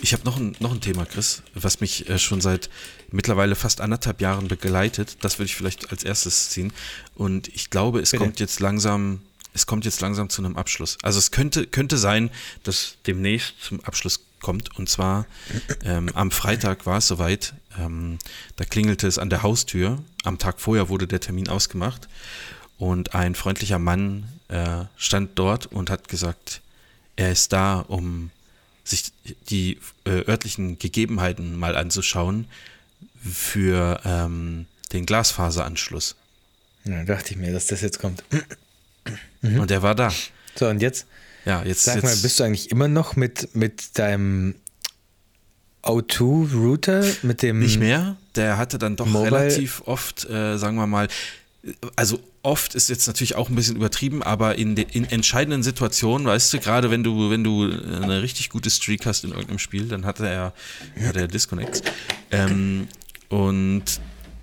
ich habe noch ein, noch ein Thema, Chris, was mich äh, schon seit mittlerweile fast anderthalb Jahren begleitet. Das würde ich vielleicht als erstes ziehen. Und ich glaube, es Bitte? kommt jetzt langsam, es kommt jetzt langsam zu einem Abschluss. Also es könnte, könnte sein, dass demnächst zum Abschluss kommt. Und zwar ähm, am Freitag war es soweit. Ähm, da klingelte es an der Haustür. Am Tag vorher wurde der Termin ausgemacht. Und ein freundlicher Mann äh, stand dort und hat gesagt, er ist da, um sich die äh, örtlichen Gegebenheiten mal anzuschauen für ähm, den Glasfaseranschluss. Ja, dachte ich mir, dass das jetzt kommt. Mhm. Und der war da. So, und jetzt? Ja, jetzt. Sag jetzt, mal, bist du eigentlich immer noch mit, mit deinem O2-Router, mit dem. Nicht mehr. Der hatte dann doch Mobile? relativ oft, äh, sagen wir mal, also oft ist jetzt natürlich auch ein bisschen übertrieben, aber in, de, in entscheidenden Situationen, weißt du, gerade wenn du, wenn du eine richtig gute Streak hast in irgendeinem Spiel, dann hatte er, hat er Disconnects. Ähm, und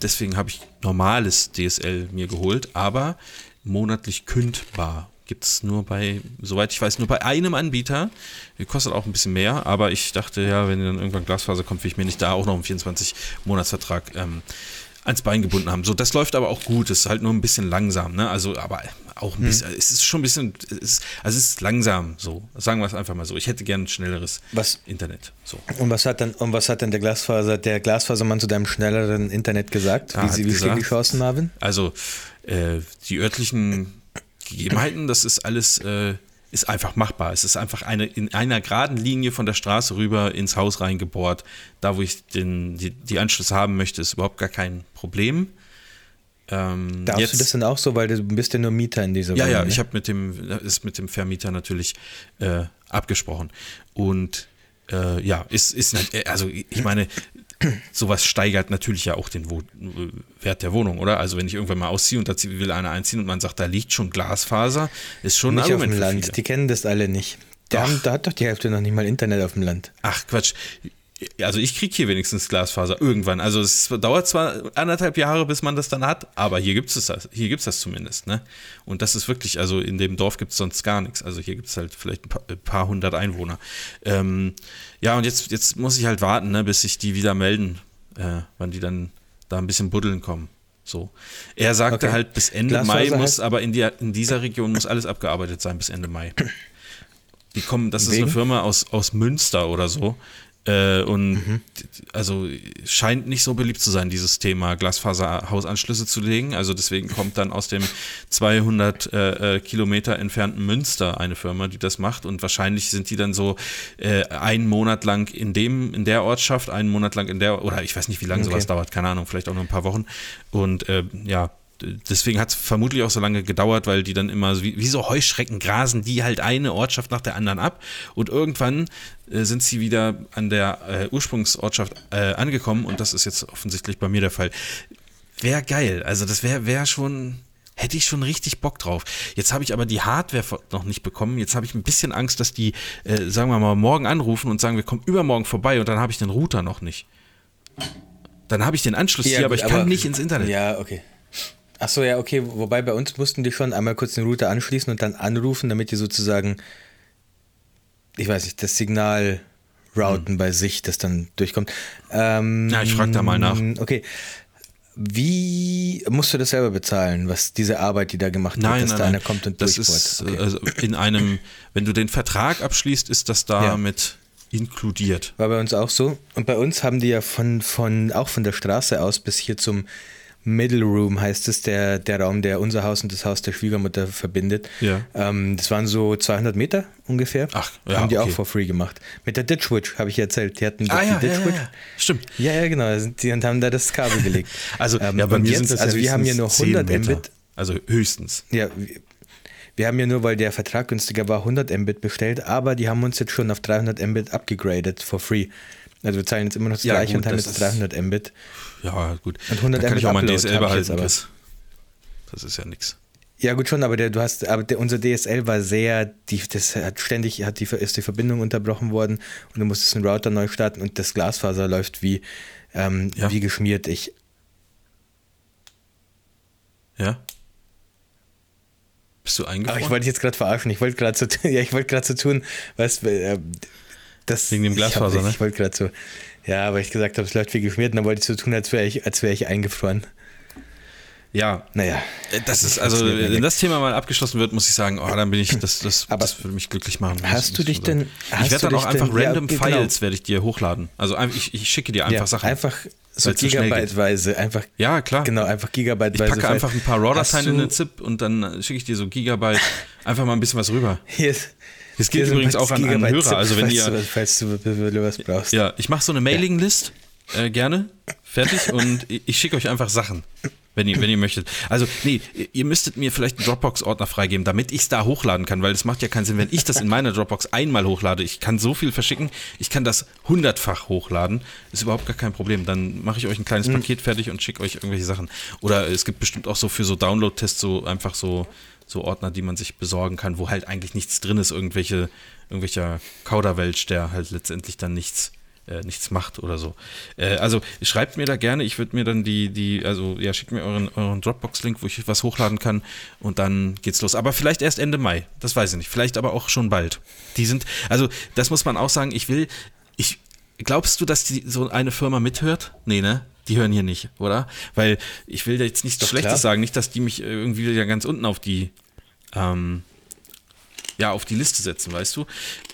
deswegen habe ich normales DSL mir geholt, aber monatlich kündbar. Gibt es nur bei, soweit ich weiß, nur bei einem Anbieter. Kostet auch ein bisschen mehr, aber ich dachte, ja, wenn dann irgendwann Glasfaser kommt, will ich mir nicht da auch noch einen 24-Monats-Vertrag ähm, ans Bein gebunden haben. So, das läuft aber auch gut. Es ist halt nur ein bisschen langsam, ne? Also, aber auch ein bisschen, hm. es ist schon ein bisschen, es ist, also es ist langsam so. Sagen wir es einfach mal so. Ich hätte gern ein schnelleres was, Internet. So. Und was hat dann, und was hat denn der Glasfaser, der Glasfasermann zu deinem schnelleren Internet gesagt? Ja, wie, wie stehen die Chancen, Marvin? Also, äh, die örtlichen Gegebenheiten, das ist alles äh, ist einfach machbar. Es ist einfach eine in einer geraden Linie von der Straße rüber ins Haus reingebohrt. Da, wo ich den, die, die Anschlüsse haben möchte, ist überhaupt gar kein Problem. Ähm, Darfst jetzt, du das denn auch so, weil du bist ja nur Mieter in dieser Ja, Wohnung, ja, ne? ich habe mit dem, ist mit dem Vermieter natürlich äh, abgesprochen. Und äh, ja, ist, ist, also ich meine, sowas steigert natürlich ja auch den Wo Wert der Wohnung, oder? Also wenn ich irgendwann mal ausziehe und da will einer einziehen und man sagt, da liegt schon Glasfaser, ist schon nicht ein Argument auf dem Land. Die kennen das alle nicht. Haben, da hat doch die Hälfte noch nicht mal Internet auf dem Land. Ach Quatsch also ich kriege hier wenigstens Glasfaser irgendwann. Also es dauert zwar anderthalb Jahre, bis man das dann hat, aber hier gibt es das, hier gibt es das zumindest, ne? Und das ist wirklich, also in dem Dorf gibt es sonst gar nichts. Also hier gibt es halt vielleicht ein paar, ein paar hundert Einwohner. Ähm, ja, und jetzt, jetzt muss ich halt warten, ne, bis sich die wieder melden, äh, wann die dann da ein bisschen buddeln kommen. So. Er sagte okay. halt, bis Ende Mai muss, aber in, die, in dieser Region muss alles abgearbeitet sein bis Ende Mai. Die kommen, das ist Wegen? eine Firma aus, aus Münster oder so. Äh, und mhm. also scheint nicht so beliebt zu sein, dieses Thema Glasfaserhausanschlüsse zu legen. Also deswegen kommt dann aus dem 200 äh, äh, Kilometer entfernten Münster eine Firma, die das macht. Und wahrscheinlich sind die dann so äh, einen Monat lang in dem, in der Ortschaft, einen Monat lang in der, oder ich weiß nicht, wie lange okay. sowas dauert, keine Ahnung, vielleicht auch nur ein paar Wochen. Und äh, ja, deswegen hat es vermutlich auch so lange gedauert, weil die dann immer wie, wie, so Heuschrecken grasen, die halt eine Ortschaft nach der anderen ab und irgendwann äh, sind sie wieder an der äh, Ursprungsortschaft äh, angekommen und das ist jetzt offensichtlich bei mir der Fall. Wäre geil, also das wäre wär schon, hätte ich schon richtig Bock drauf. Jetzt habe ich aber die Hardware noch nicht bekommen. Jetzt habe ich ein bisschen Angst, dass die, äh, sagen wir mal, morgen anrufen und sagen, wir kommen übermorgen vorbei und dann habe ich den Router noch nicht. Dann habe ich den Anschluss ja, hier, aber ich kann nicht ins Internet. Ja, okay. Ach so, ja, okay. Wobei bei uns mussten die schon einmal kurz den Router anschließen und dann anrufen, damit die sozusagen, ich weiß nicht, das Signal routen hm. bei sich, das dann durchkommt. Ähm, ja, ich frage da mal nach. Okay. Wie musst du das selber bezahlen, was diese Arbeit, die da gemacht wird, nein, dass nein, da einer kommt und das ist okay. also in einem, wenn du den Vertrag abschließt, ist das damit ja. inkludiert. War bei uns auch so. Und bei uns haben die ja von, von auch von der Straße aus bis hier zum Middle Room heißt es, der, der Raum, der unser Haus und das Haus der Schwiegermutter verbindet. Ja. Ähm, das waren so 200 Meter ungefähr. Ach, ja, Haben die okay. auch for free gemacht. Mit der Ditchwitch, habe ich erzählt. Die hatten ah, die ja, Ditchwitch. Ja, ja, Stimmt. Ja, ja, genau. Die haben da das Kabel gelegt. also, ähm, ja, bei mir jetzt, das also wir haben hier nur 100 Mbit. Also höchstens. Ja, wir haben ja nur, weil der Vertrag günstiger war, 100 Mbit bestellt, aber die haben uns jetzt schon auf 300 Mbit abgegradet for free. Also wir zahlen jetzt immer noch das ja, gleiche gut, und haben jetzt 300 Mbit. Ja, gut. Und 100 Dann kann ich auch mein DSL behalten, Chris. Das ist ja nichts. Ja, gut schon, aber der, du hast, aber der, unser DSL war sehr, die, das hat ständig, hat die, ist die Verbindung unterbrochen worden und du musstest den Router neu starten und das Glasfaser läuft wie, ähm, ja. wie geschmiert. Ich. Ja. Bist du eingefroren? Aber ich wollte dich jetzt gerade verarschen. Ich wollte gerade so, ja, ich wollte gerade so tun, was, äh, das, Wegen dem Glasfaser, ich ne? Ich wollte gerade so, ja, weil ich gesagt habe, es läuft wie geschmiert und dann wollte ich so tun, als wäre ich, wär ich eingefroren. Ja. Naja. Äh, das ist, also, wenn das Thema mal abgeschlossen wird, muss ich sagen, oh, dann bin ich, das, das, Aber das würde mich glücklich machen. Hast du dich denn, Ich werde dann auch einfach random ja, genau. Files werde ich dir hochladen. Also ich, ich schicke dir einfach ja, Sachen. Einfach so Gigabyteweise, einfach. Ja, klar. Genau, einfach Gigabyteweise. Ich packe einfach ein paar RAW-Dateien in eine ZIP und dann schicke ich dir so Gigabyte einfach mal ein bisschen was rüber. Hier ist, das geht übrigens auch an, an Hörer. Also wenn ihr, falls du, falls du was brauchst. Ja, ich mache so eine Mailing-List äh, gerne, fertig und ich schicke euch einfach Sachen. Wenn ihr, wenn ihr möchtet. Also, nee, ihr müsstet mir vielleicht einen Dropbox-Ordner freigeben, damit ich es da hochladen kann, weil es macht ja keinen Sinn, wenn ich das in meiner Dropbox einmal hochlade. Ich kann so viel verschicken, ich kann das hundertfach hochladen. Ist überhaupt gar kein Problem. Dann mache ich euch ein kleines mhm. Paket fertig und schicke euch irgendwelche Sachen. Oder es gibt bestimmt auch so für so Download-Tests so einfach so so Ordner, die man sich besorgen kann, wo halt eigentlich nichts drin ist, irgendwelche, irgendwelcher Kauderwelsch, der halt letztendlich dann nichts äh, nichts macht oder so. Äh, also schreibt mir da gerne, ich würde mir dann die, die, also ja, schickt mir euren, euren Dropbox-Link, wo ich was hochladen kann und dann geht's los. Aber vielleicht erst Ende Mai, das weiß ich nicht. Vielleicht aber auch schon bald. Die sind, also das muss man auch sagen, ich will, ich, glaubst du, dass die so eine Firma mithört? Nee, ne? Die hören hier nicht, oder? Weil ich will jetzt nichts Schlechtes klar. sagen, nicht, dass die mich irgendwie wieder ganz unten auf die ähm, ja, auf die Liste setzen, weißt du?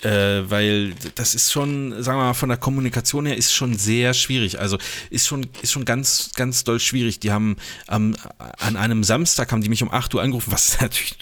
Äh, weil das ist schon, sagen wir mal, von der Kommunikation her ist schon sehr schwierig. Also ist schon, ist schon ganz, ganz doll schwierig. Die haben ähm, an einem Samstag haben die mich um 8 Uhr angerufen, was natürlich,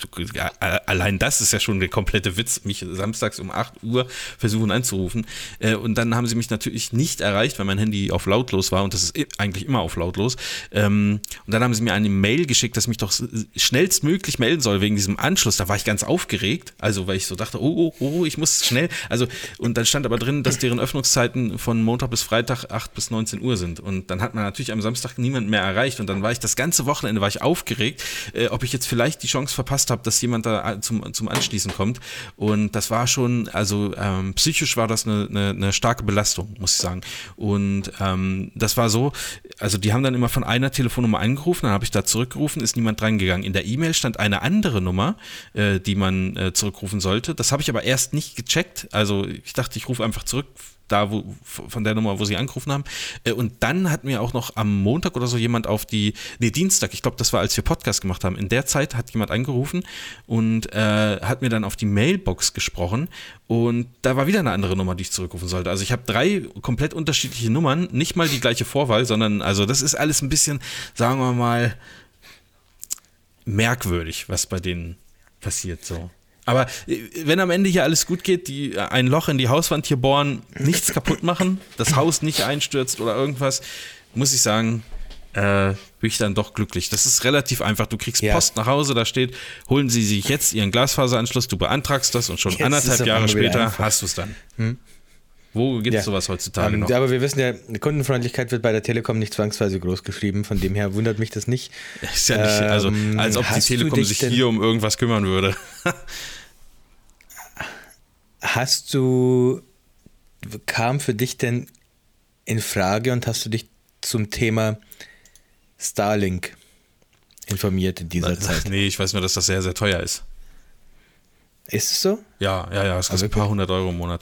allein das ist ja schon der komplette Witz, mich samstags um 8 Uhr versuchen anzurufen. Äh, und dann haben sie mich natürlich nicht erreicht, weil mein Handy auf lautlos war und das ist eigentlich immer auf lautlos. Ähm, und dann haben sie mir eine Mail geschickt, dass ich mich doch schnellstmöglich melden soll wegen diesem Anschluss. Da war ich ganz aufgeregt. Also also weil ich so dachte, oh, oh, oh, ich muss schnell. Also, und dann stand aber drin, dass deren Öffnungszeiten von Montag bis Freitag 8 bis 19 Uhr sind. Und dann hat man natürlich am Samstag niemand mehr erreicht. Und dann war ich das ganze Wochenende war ich aufgeregt, äh, ob ich jetzt vielleicht die Chance verpasst habe, dass jemand da äh, zum, zum Anschließen kommt. Und das war schon, also ähm, psychisch war das eine, eine, eine, starke Belastung, muss ich sagen. Und ähm, das war so, also die haben dann immer von einer Telefonnummer angerufen, dann habe ich da zurückgerufen, ist niemand drangegangen. In der E-Mail stand eine andere Nummer, äh, die man äh, zurückrufen zurückrufen sollte. Das habe ich aber erst nicht gecheckt. Also ich dachte, ich rufe einfach zurück, da wo, von der Nummer, wo sie angerufen haben. Äh, und dann hat mir auch noch am Montag oder so jemand auf die, nee, Dienstag, ich glaube, das war, als wir Podcast gemacht haben. In der Zeit hat jemand angerufen und äh, hat mir dann auf die Mailbox gesprochen. Und da war wieder eine andere Nummer, die ich zurückrufen sollte. Also ich habe drei komplett unterschiedliche Nummern, nicht mal die gleiche Vorwahl, sondern also das ist alles ein bisschen, sagen wir mal, merkwürdig, was bei denen passiert so. Aber äh, wenn am Ende hier alles gut geht, die äh, ein Loch in die Hauswand hier bohren, nichts kaputt machen, das Haus nicht einstürzt oder irgendwas, muss ich sagen, äh, bin ich dann doch glücklich. Das ist relativ einfach. Du kriegst ja. Post nach Hause, da steht, holen Sie sich jetzt Ihren Glasfaseranschluss, du beantragst das und schon jetzt anderthalb Jahre später hast du es dann. Hm? Wo gibt es ja. sowas heutzutage um, noch? Aber wir wissen ja, Kundenfreundlichkeit wird bei der Telekom nicht zwangsweise groß geschrieben. Von dem her wundert mich das nicht. Ist ja nicht, also ähm, als ob die Telekom sich hier um irgendwas kümmern würde. hast du, kam für dich denn in Frage und hast du dich zum Thema Starlink informiert in dieser Zeit? Nee, ich weiß nur, dass das sehr, sehr teuer ist. Ist es so? Ja, ja, ja, es kostet ein paar hundert Euro im Monat.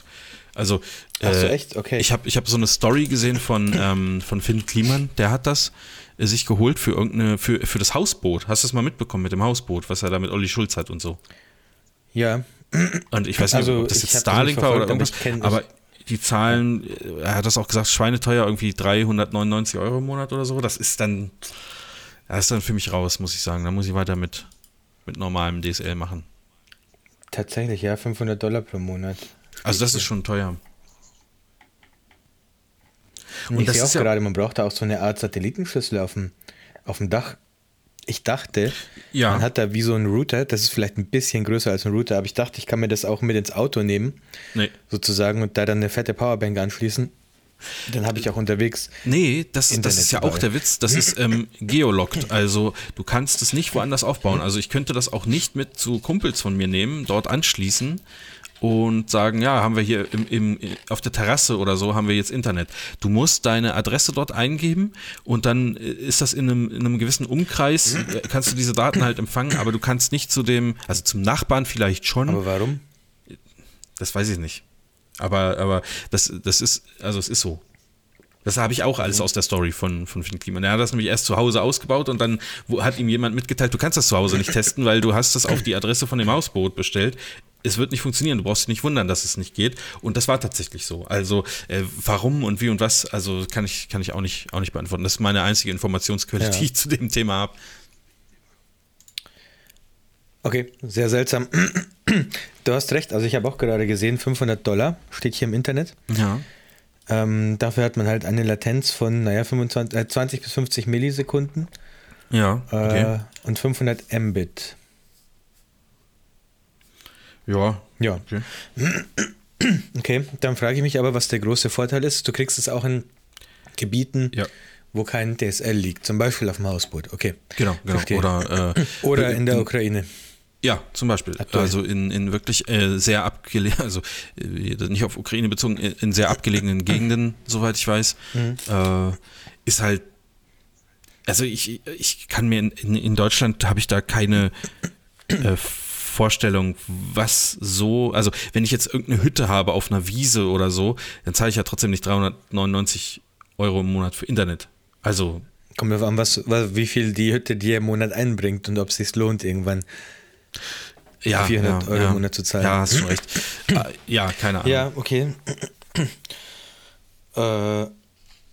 Also, so, äh, echt? Okay. Ich habe ich hab so eine Story gesehen von, ähm, von Finn Kliman, der hat das äh, sich geholt für irgendeine, für, für das Hausboot. Hast du das mal mitbekommen mit dem Hausboot, was er da mit Olli Schulz hat und so? Ja. Und ich weiß nicht, also, ob das jetzt Starlink war oder irgendwas, aber die Zahlen, er hat das auch gesagt, schweineteuer, irgendwie 399 Euro im Monat oder so. Das ist dann, das ist dann für mich raus, muss ich sagen. Da muss ich weiter mit, mit normalem DSL machen. Tatsächlich, ja, 500 Dollar pro Monat. Also das ist schon teuer. Und ich sehe auch gerade, man braucht da auch so eine Art Satellitenschüssel auf dem, auf dem Dach. Ich dachte, ja. man hat da wie so einen Router, das ist vielleicht ein bisschen größer als ein Router, aber ich dachte, ich kann mir das auch mit ins Auto nehmen, nee. sozusagen, und da dann eine fette Powerbank anschließen. Dann habe ich auch unterwegs. Nee, das, das ist ja dabei. auch der Witz. Das ist ähm, geolockt. Also du kannst es nicht woanders aufbauen. Also ich könnte das auch nicht mit zu Kumpels von mir nehmen, dort anschließen und sagen, ja, haben wir hier im, im, auf der Terrasse oder so, haben wir jetzt Internet. Du musst deine Adresse dort eingeben und dann ist das in einem, in einem gewissen Umkreis, äh, kannst du diese Daten halt empfangen, aber du kannst nicht zu dem, also zum Nachbarn vielleicht schon. Aber warum? Das weiß ich nicht. Aber, aber das, das ist, also es ist so. Das habe ich auch alles aus der Story von, von Finn Kliman. Er hat das nämlich erst zu Hause ausgebaut und dann hat ihm jemand mitgeteilt, du kannst das zu Hause nicht testen, weil du hast das auf die Adresse von dem Hausboot bestellt es wird nicht funktionieren. Du brauchst dich nicht wundern, dass es nicht geht. Und das war tatsächlich so. Also äh, warum und wie und was, also kann ich, kann ich auch nicht, auch nicht beantworten. Das ist meine einzige Informationsquelle, ja. die ich zu dem Thema habe. Okay, sehr seltsam. Du hast recht, also ich habe auch gerade gesehen, 500 Dollar steht hier im Internet. Ja. Ähm, dafür hat man halt eine Latenz von, naja, 25, äh, 20 bis 50 Millisekunden. Ja. Okay. Äh, und 500 Mbit. Ja. Ja. Okay. okay, dann frage ich mich aber, was der große Vorteil ist. Du kriegst es auch in Gebieten, ja. wo kein DSL liegt, zum Beispiel auf dem Hausboot. Okay. Genau, genau. Verstehe. Oder, äh, Oder in der Ukraine. Ja, zum Beispiel. Also in, in wirklich äh, sehr abgelegenen, also äh, nicht auf Ukraine bezogen, in sehr abgelegenen Gegenden, soweit ich weiß, mhm. äh, ist halt, also ich, ich kann mir in, in, Deutschland habe ich da keine äh, Vorstellung, was so, also wenn ich jetzt irgendeine Hütte habe auf einer Wiese oder so, dann zahle ich ja trotzdem nicht 399 Euro im Monat für Internet. Also. Kommt darauf an, was, was, wie viel die Hütte dir im Monat einbringt und ob es sich lohnt, irgendwann ja, 400 ja, Euro ja. im Monat zu zahlen. Ja, hast du recht. Ah, ja, keine Ahnung. Ja, okay. äh,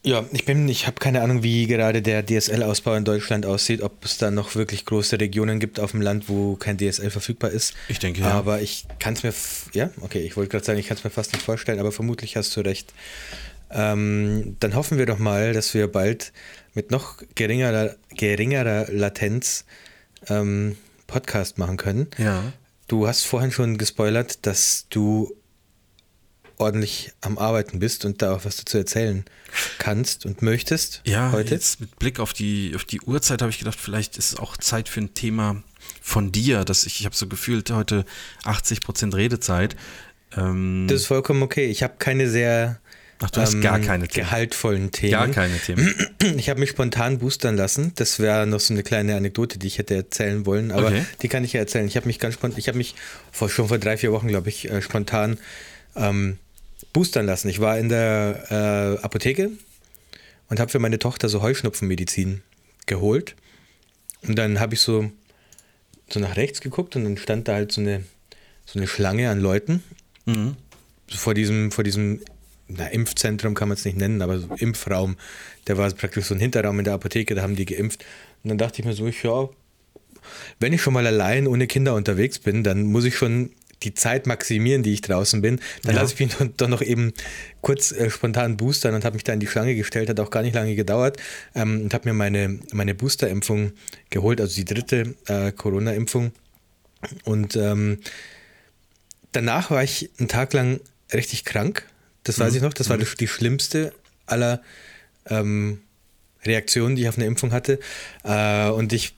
ja, ich bin, ich habe keine Ahnung, wie gerade der DSL-Ausbau in Deutschland aussieht, ob es da noch wirklich große Regionen gibt auf dem Land, wo kein DSL verfügbar ist. Ich denke, ja. Aber ich kann es mir, ja, okay, ich wollte gerade sagen, ich kann es mir fast nicht vorstellen, aber vermutlich hast du recht. Ähm, dann hoffen wir doch mal, dass wir bald mit noch geringerer, geringerer Latenz ähm, Podcast machen können. Ja. Du hast vorhin schon gespoilert, dass du ordentlich am Arbeiten bist und da auch was dazu erzählen kannst und möchtest ja, heute. Jetzt mit Blick auf die, auf die Uhrzeit habe ich gedacht, vielleicht ist es auch Zeit für ein Thema von dir, dass ich, ich habe so gefühlt heute 80 Prozent Redezeit. Ähm, das ist vollkommen okay. Ich habe keine sehr Ach, du hast ähm, gar keine Themen. gehaltvollen Themen. Gar keine Themen. Ich habe mich spontan boostern lassen. Das wäre noch so eine kleine Anekdote, die ich hätte erzählen wollen, aber okay. die kann ich ja erzählen. Ich habe mich ganz spontan, ich habe mich vor, schon vor drei, vier Wochen, glaube ich, äh, spontan ähm, boostern lassen. Ich war in der äh, Apotheke und habe für meine Tochter so Heuschnupfenmedizin geholt. Und dann habe ich so, so nach rechts geguckt und dann stand da halt so eine, so eine Schlange an Leuten. Mhm. Vor diesem, vor diesem na, Impfzentrum kann man es nicht nennen, aber so Impfraum. Der war praktisch so ein Hinterraum in der Apotheke, da haben die geimpft. Und dann dachte ich mir so, ich, ja, wenn ich schon mal allein ohne Kinder unterwegs bin, dann muss ich schon die Zeit maximieren, die ich draußen bin, dann ja. lasse ich mich doch noch eben kurz äh, spontan boostern und habe mich da in die Schlange gestellt, hat auch gar nicht lange gedauert ähm, und habe mir meine, meine Booster-Impfung geholt, also die dritte äh, Corona-Impfung. Und ähm, danach war ich einen Tag lang richtig krank, das weiß mhm. ich noch, das war mhm. die schlimmste aller ähm, Reaktionen, die ich auf eine Impfung hatte. Äh, und ich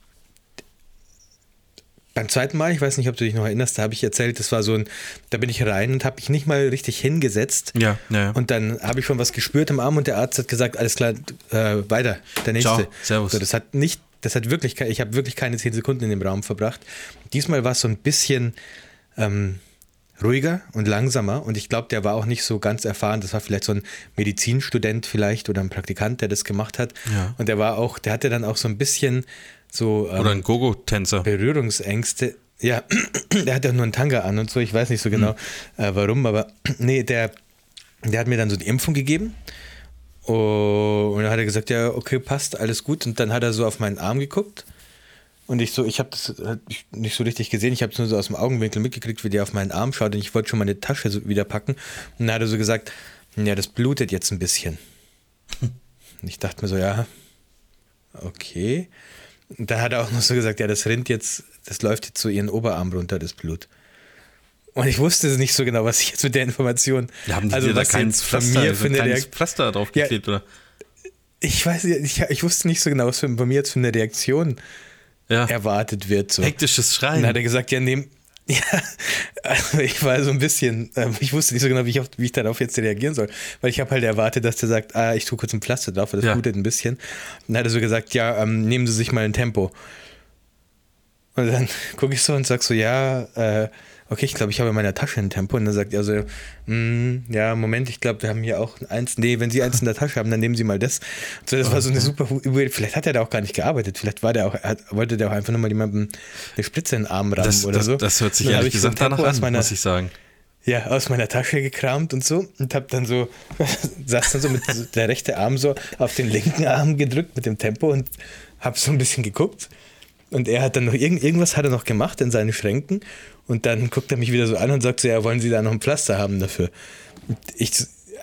beim zweiten Mal, ich weiß nicht, ob du dich noch erinnerst, da habe ich erzählt, das war so ein, da bin ich rein und habe mich nicht mal richtig hingesetzt. Ja, ja. Und dann habe ich schon was gespürt im Arm und der Arzt hat gesagt, alles klar, äh, weiter, der nächste. Ciao, servus. So, das hat nicht, das hat wirklich, ich habe wirklich keine zehn Sekunden in dem Raum verbracht. Diesmal war es so ein bisschen ähm, ruhiger und langsamer und ich glaube, der war auch nicht so ganz erfahren. Das war vielleicht so ein Medizinstudent vielleicht oder ein Praktikant, der das gemacht hat. Ja. Und der war auch, der hatte dann auch so ein bisschen so. Ähm, Oder ein Gogo-Tänzer. Berührungsängste. Ja, der hat ja nur einen Tanga an und so. Ich weiß nicht so genau, mhm. äh, warum, aber nee, der, der hat mir dann so die Impfung gegeben. und dann hat er gesagt, ja, okay, passt, alles gut. Und dann hat er so auf meinen Arm geguckt. Und ich so, ich habe das nicht so richtig gesehen. Ich habe es nur so aus dem Augenwinkel mitgekriegt, wie der auf meinen Arm schaut. Und ich wollte schon meine Tasche so wieder packen. Und dann hat er so gesagt, ja, das blutet jetzt ein bisschen. Und ich dachte mir so, ja, okay. Und dann hat er auch noch so gesagt, ja, das rinnt jetzt, das läuft jetzt so ihren Oberarm runter, das Blut. Und ich wusste nicht so genau, was ich jetzt mit der Information. Ja, haben die also, was da kein Pflaster, mir für eine Pflaster drauf geklebt, ja, oder? Ich weiß ich, ich wusste nicht so genau, was von mir jetzt für eine Reaktion ja. erwartet wird. So. Hektisches Schreien. Und dann hat er gesagt, ja, nehm, ja, also ich war so ein bisschen, ähm, ich wusste nicht so genau, wie ich, auf, wie ich darauf jetzt reagieren soll, weil ich habe halt erwartet, dass der sagt, ah, ich tue kurz ein Pflaster drauf, weil das ja. blutet ein bisschen. Und dann hat er so gesagt, ja, ähm, nehmen Sie sich mal ein Tempo. Und dann gucke ich so und sag so, ja, äh, okay, ich glaube, ich habe in meiner Tasche ein Tempo. Und dann sagt er so, mm, ja, Moment, ich glaube, wir haben hier auch eins. Nee, wenn Sie eins in der Tasche haben, dann nehmen Sie mal das. So, das war so eine super, vielleicht hat er da auch gar nicht gearbeitet. Vielleicht war der auch, hat, wollte der auch einfach nur mal jemandem eine Spritze in den Arm rammen das, oder das, so. Das hört sich ehrlich gesagt so danach an, meiner, muss ich sagen. Ja, aus meiner Tasche gekramt und so und hab dann so, saß dann so mit der rechten Arm so auf den linken Arm gedrückt mit dem Tempo und hab so ein bisschen geguckt. Und er hat dann noch irgend, irgendwas hat er noch gemacht in seinen Schränken und dann guckt er mich wieder so an und sagt so, ja, wollen Sie da noch ein Pflaster haben dafür? Ich,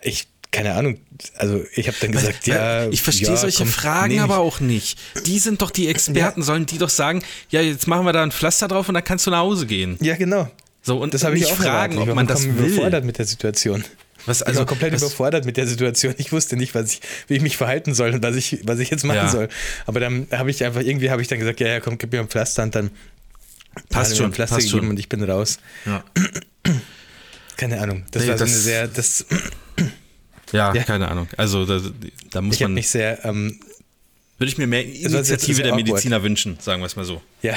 ich keine Ahnung, also ich habe dann gesagt, ja. Ich verstehe ja, solche komm, Fragen aber auch nicht. Die sind doch die Experten, ja. sollen die doch sagen, ja, jetzt machen wir da ein Pflaster drauf und dann kannst du nach Hause gehen. Ja, genau. So, und das habe ich auch fragen, erwartet. ob man das will. überfordert mit der Situation. Was, also, ich war komplett was, überfordert mit der Situation. Ich wusste nicht, was ich, wie ich mich verhalten soll und was ich, was ich jetzt machen ja. soll. Aber dann habe ich einfach, irgendwie habe ich dann gesagt, ja, ja, komm, gib mir ein Pflaster und dann passt schon, Pflaster passt gegeben schon. und ich bin raus. Ja. Keine Ahnung. Das nee, war so das, eine sehr, das. Ja, ja, keine Ahnung. Also da, da muss ich man. Ich mich sehr. Ähm, würde ich mir mehr Initiative der Mediziner wünschen, sagen wir es mal so. Ja.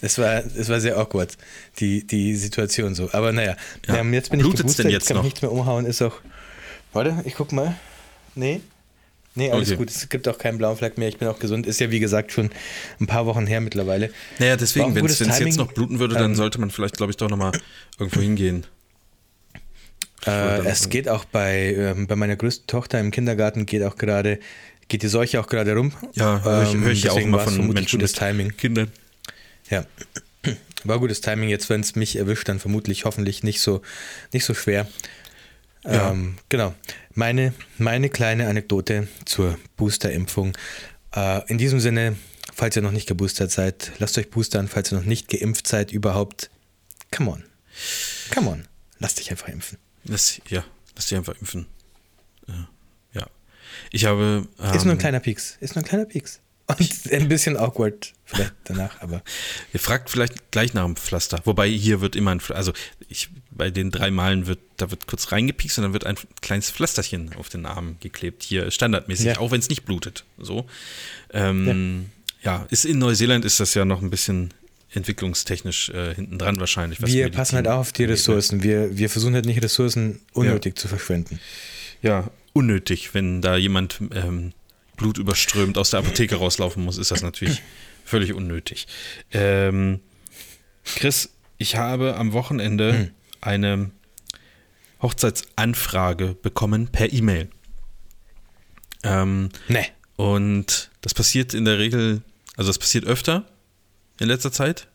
Es war, es war sehr awkward, die, die Situation so. Aber naja, ja. ähm, jetzt bin Blutet's ich geboostert, denn jetzt kann noch? nichts mehr umhauen, ist auch. Warte, ich guck mal. Nee. Nee, alles okay. gut. Es gibt auch keinen blauen Fleck mehr. Ich bin auch gesund. Ist ja, wie gesagt, schon ein paar Wochen her mittlerweile. Naja, deswegen, wenn es jetzt noch bluten würde, dann ähm, sollte man vielleicht, glaube ich, doch nochmal irgendwo hingehen. Äh, es geht auch bei, ähm, bei meiner größten Tochter im Kindergarten geht auch gerade, geht die Seuche auch gerade rum. Ja, höre ich, hör ich ähm, auch immer von Menschen gutes Timing. Kindern. Ja. War gutes Timing. Jetzt, wenn es mich erwischt, dann vermutlich hoffentlich nicht so, nicht so schwer. Ja. Ähm, genau. Meine, meine kleine Anekdote zur Boosterimpfung. Äh, in diesem Sinne, falls ihr noch nicht geboostert seid, lasst euch boostern. Falls ihr noch nicht geimpft seid, überhaupt, come on. Come on. Lasst dich einfach impfen. Lass, ja, lass dich einfach impfen. Ja. ja. Ich habe. Ähm, ist nur ein ähm, kleiner Pieks. Ist nur ein kleiner Pieks. Und ein bisschen awkward vielleicht danach, aber. Ihr fragt vielleicht gleich nach dem Pflaster. Wobei hier wird immer ein, also ich, bei den drei Malen wird, da wird kurz reingepiekst und dann wird ein kleines Pflasterchen auf den Arm geklebt. Hier standardmäßig, ja. auch wenn es nicht blutet. So. Ähm, ja. ja. ist in Neuseeland ist das ja noch ein bisschen entwicklungstechnisch äh, hinten dran wahrscheinlich. wir passen halt auf die Ressourcen. Wir, wir versuchen halt nicht Ressourcen unnötig ja. zu verschwenden. Ja, unnötig, wenn da jemand ähm, blutüberströmt aus der Apotheke rauslaufen muss, ist das natürlich völlig unnötig. Ähm, Chris, ich habe am Wochenende hm. eine Hochzeitsanfrage bekommen per E-Mail. Ähm, nee. Und das passiert in der Regel, also das passiert öfter in letzter Zeit.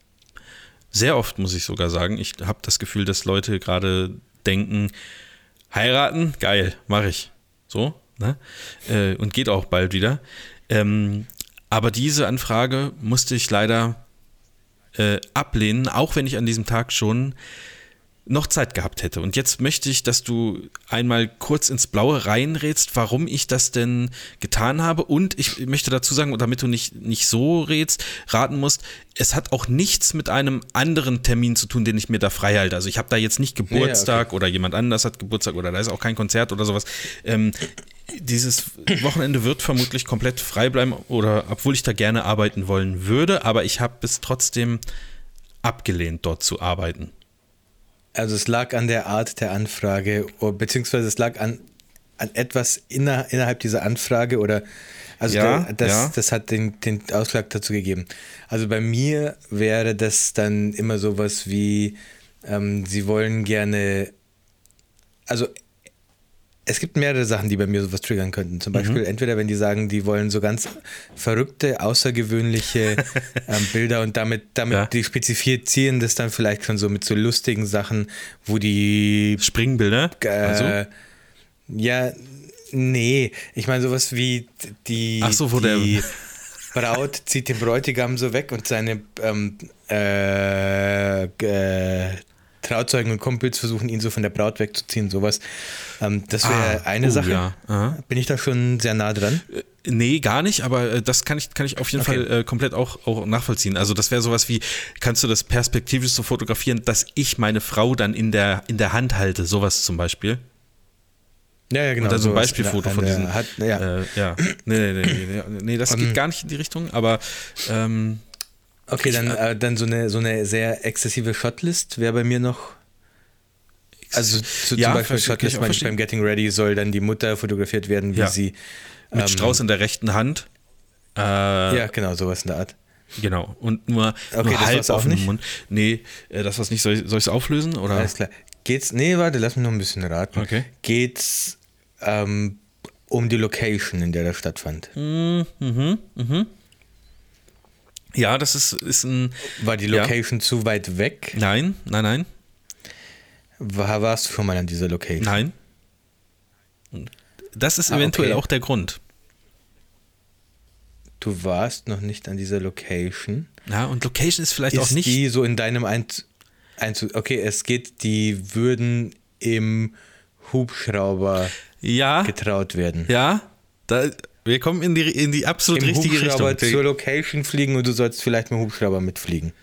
Sehr oft, muss ich sogar sagen. Ich habe das Gefühl, dass Leute gerade denken, heiraten, geil, mache ich. So, ne? Äh, und geht auch bald wieder. Ähm, aber diese Anfrage musste ich leider äh, ablehnen, auch wenn ich an diesem Tag schon noch Zeit gehabt hätte. Und jetzt möchte ich, dass du einmal kurz ins Blaue reinrätst, warum ich das denn getan habe. Und ich möchte dazu sagen, damit du nicht, nicht so rätst, raten musst, es hat auch nichts mit einem anderen Termin zu tun, den ich mir da frei halte. Also ich habe da jetzt nicht Geburtstag ja, okay. oder jemand anders hat Geburtstag oder da ist auch kein Konzert oder sowas. Ähm, dieses Wochenende wird vermutlich komplett frei bleiben oder obwohl ich da gerne arbeiten wollen würde, aber ich habe es trotzdem abgelehnt, dort zu arbeiten. Also es lag an der Art der Anfrage, beziehungsweise es lag an, an etwas inner, innerhalb dieser Anfrage oder also ja, der, das, ja. das hat den, den Ausschlag dazu gegeben. Also bei mir wäre das dann immer sowas wie, ähm, sie wollen gerne, also es gibt mehrere Sachen, die bei mir sowas triggern könnten. Zum Beispiel mhm. entweder, wenn die sagen, die wollen so ganz verrückte, außergewöhnliche ähm, Bilder und damit, damit ja. die spezifizieren das dann vielleicht schon so mit so lustigen Sachen, wo die Springbilder? Äh, also? Ja, nee. Ich meine sowas wie die, Ach so, wo die der Braut zieht den Bräutigam so weg und seine ähm, äh, äh, Trauzeugen und Kumpels versuchen, ihn so von der Braut wegzuziehen, sowas. Ähm, das wäre ah, eine oh, Sache. Ja. Bin ich da schon sehr nah dran? Äh, nee, gar nicht, aber äh, das kann ich, kann ich auf jeden okay. Fall äh, komplett auch, auch nachvollziehen. Also das wäre sowas wie, kannst du das perspektivisch so fotografieren, dass ich meine Frau dann in der, in der Hand halte, sowas zum Beispiel? Ja, ja, genau. Und dann so ein Beispielfoto von diesen. Hat, ja. Äh, ja. Nee, nee, nee, nee, nee das geht gar nicht in die Richtung, aber ähm, Okay, dann, äh, dann so, eine, so eine sehr exzessive Shotlist wäre bei mir noch. Also so ja, zum Beispiel Shotlist okay, beim Getting Ready soll dann die Mutter fotografiert werden, wie ja. sie. Mit ähm, Strauß in der rechten Hand. Äh, ja, genau, sowas in der Art. Genau. Und nur, okay, nur halb auf dem Mund. Nee, äh, das was nicht. Soll ich es auflösen? Oder? Alles klar. Geht's. Nee, warte, lass mich noch ein bisschen raten. Okay. Geht's ähm, um die Location, in der das stattfand? Mhm, mhm. mhm. Ja, das ist, ist ein. War die Location ja. zu weit weg? Nein, nein, nein. War, warst du schon mal an dieser Location? Nein. Das ist ah, eventuell okay. auch der Grund. Du warst noch nicht an dieser Location. Ja, und Location ist vielleicht ist auch nicht. die so in deinem Einzug. Okay, es geht, die würden im Hubschrauber ja, getraut werden. Ja, da, wir kommen in die, in die absolut Im richtige Hubschrauber Richtung. zur Location fliegen und du sollst vielleicht mit dem Hubschrauber mitfliegen.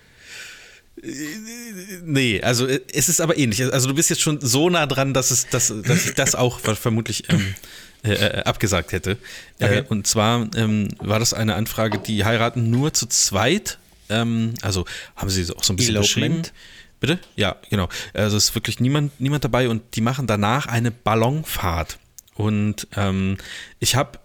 Nee, also es ist aber ähnlich. Also du bist jetzt schon so nah dran, dass, es, dass, dass ich das auch vermutlich ähm, äh, äh, abgesagt hätte. Äh, okay. Äh, und zwar ähm, war das eine Anfrage, die heiraten nur zu zweit. Ähm, also haben sie auch so ein bisschen Elopement. beschrieben. Bitte? Ja, genau. Also es ist wirklich niemand, niemand dabei und die machen danach eine Ballonfahrt. Und ähm, ich habe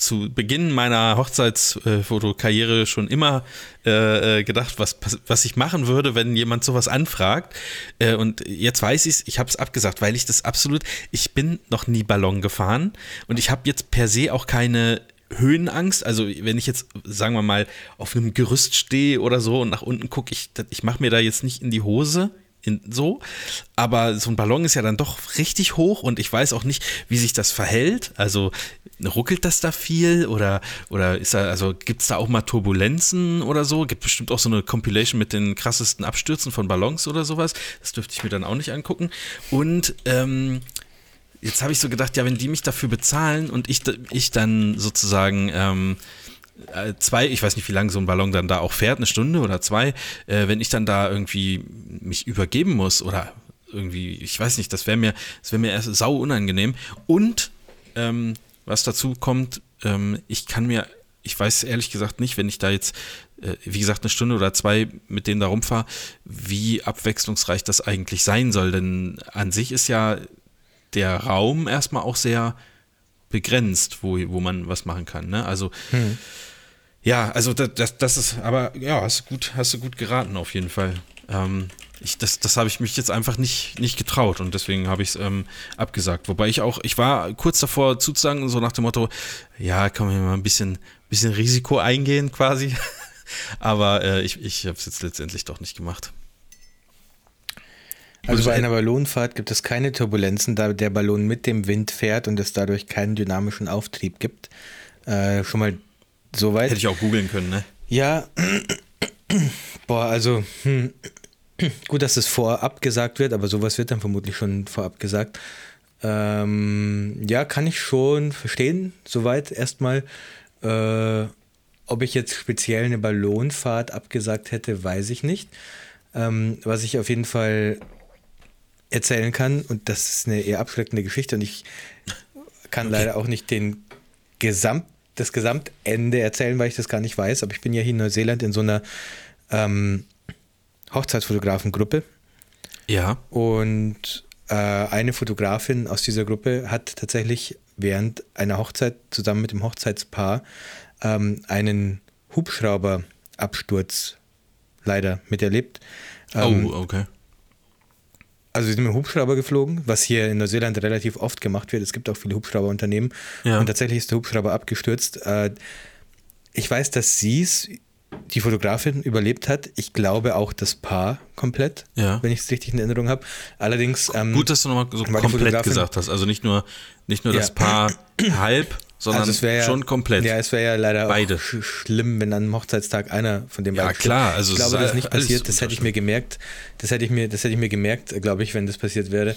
zu Beginn meiner Hochzeitsfotokarriere schon immer äh, äh gedacht, was, was ich machen würde, wenn jemand sowas anfragt. Äh, und jetzt weiß ich es, ich habe es abgesagt, weil ich das absolut, ich bin noch nie Ballon gefahren und ich habe jetzt per se auch keine Höhenangst. Also wenn ich jetzt, sagen wir mal, auf einem Gerüst stehe oder so und nach unten gucke, ich, ich mache mir da jetzt nicht in die Hose in, so. Aber so ein Ballon ist ja dann doch richtig hoch und ich weiß auch nicht, wie sich das verhält. Also ruckelt das da viel oder, oder ist da, also gibt es da auch mal Turbulenzen oder so? Gibt bestimmt auch so eine Compilation mit den krassesten Abstürzen von Ballons oder sowas. Das dürfte ich mir dann auch nicht angucken. Und ähm, jetzt habe ich so gedacht, ja, wenn die mich dafür bezahlen und ich, ich dann sozusagen ähm, äh, zwei, ich weiß nicht, wie lange so ein Ballon dann da auch fährt, eine Stunde oder zwei, äh, wenn ich dann da irgendwie mich übergeben muss oder irgendwie, ich weiß nicht, das wäre mir, das wäre mir erst sau unangenehm. Und ähm, was dazu kommt, ähm, ich kann mir, ich weiß ehrlich gesagt nicht, wenn ich da jetzt, äh, wie gesagt, eine Stunde oder zwei mit denen da rumfahre, wie abwechslungsreich das eigentlich sein soll. Denn an sich ist ja der Raum erstmal auch sehr begrenzt, wo, wo man was machen kann. Ne? Also hm. Ja, also das, das, das, ist, aber ja, hast du gut, hast du gut geraten auf jeden Fall. Ähm, ich, das das habe ich mich jetzt einfach nicht, nicht getraut und deswegen habe ich es ähm, abgesagt. Wobei ich auch, ich war kurz davor zuzusagen, so nach dem Motto, ja, kann man mal ein bisschen, bisschen Risiko eingehen quasi. aber äh, ich, ich habe es jetzt letztendlich doch nicht gemacht. Also bei einer Ballonfahrt gibt es keine Turbulenzen, da der Ballon mit dem Wind fährt und es dadurch keinen dynamischen Auftrieb gibt. Äh, schon mal Soweit. Hätte ich auch googeln können, ne? Ja. Boah, also, hm. gut, dass es vorab gesagt wird, aber sowas wird dann vermutlich schon vorab gesagt. Ähm, ja, kann ich schon verstehen, soweit erstmal. Äh, ob ich jetzt speziell eine Ballonfahrt abgesagt hätte, weiß ich nicht. Ähm, was ich auf jeden Fall erzählen kann, und das ist eine eher abschreckende Geschichte, und ich kann okay. leider auch nicht den Gesamt das Gesamtende erzählen, weil ich das gar nicht weiß, aber ich bin ja hier in Neuseeland in so einer ähm, Hochzeitsfotografengruppe. Ja. Und äh, eine Fotografin aus dieser Gruppe hat tatsächlich während einer Hochzeit zusammen mit dem Hochzeitspaar ähm, einen Hubschrauberabsturz leider miterlebt. Ähm, oh, okay. Also sie sind mit dem Hubschrauber geflogen, was hier in Neuseeland relativ oft gemacht wird. Es gibt auch viele Hubschrauberunternehmen. Ja. Und tatsächlich ist der Hubschrauber abgestürzt. Äh, ich weiß, dass sie es, die Fotografin, überlebt hat. Ich glaube auch das Paar komplett, ja. wenn ich es richtig in Erinnerung habe. Allerdings. Ähm, Gut, dass du nochmal so komplett gesagt hast. Also nicht nur, nicht nur das Paar halb, sondern also ja, schon komplett. Ja, es wäre ja leider Beide. sch schlimm, wenn an Hochzeitstag einer von den beiden. Ja, klar. Also ich glaube, das ist nicht passiert. Das hätte ich mir gemerkt. Das hätte ich mir, das hätte ich mir gemerkt, glaube ich, wenn das passiert wäre.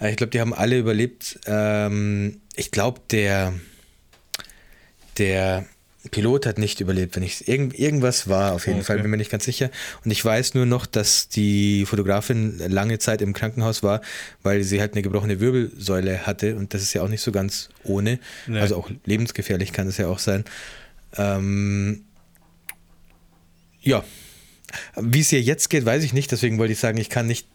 Äh, ich glaube, die haben alle überlebt. Ähm, ich glaube, der, der Pilot hat nicht überlebt, wenn ich irgend, irgendwas war, auf jeden okay. Fall, bin mir nicht ganz sicher. Und ich weiß nur noch, dass die Fotografin lange Zeit im Krankenhaus war, weil sie halt eine gebrochene Wirbelsäule hatte und das ist ja auch nicht so ganz ohne. Nee. Also auch lebensgefährlich kann es ja auch sein. Ähm, ja. Wie es ihr jetzt geht, weiß ich nicht, deswegen wollte ich sagen, ich kann nicht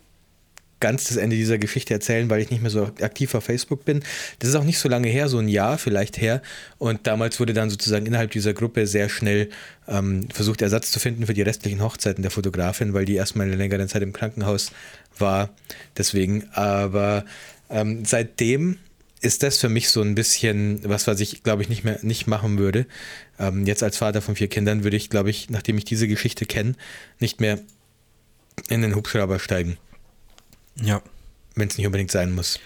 ganz das Ende dieser Geschichte erzählen, weil ich nicht mehr so aktiv auf Facebook bin. Das ist auch nicht so lange her, so ein Jahr vielleicht her. Und damals wurde dann sozusagen innerhalb dieser Gruppe sehr schnell ähm, versucht, Ersatz zu finden für die restlichen Hochzeiten der Fotografin, weil die erstmal eine längere Zeit im Krankenhaus war. Deswegen, aber ähm, seitdem ist das für mich so ein bisschen was, was ich, glaube ich, nicht mehr nicht machen würde. Ähm, jetzt als Vater von vier Kindern würde ich, glaube ich, nachdem ich diese Geschichte kenne, nicht mehr in den Hubschrauber steigen. Ja. Wenn es nicht unbedingt sein muss.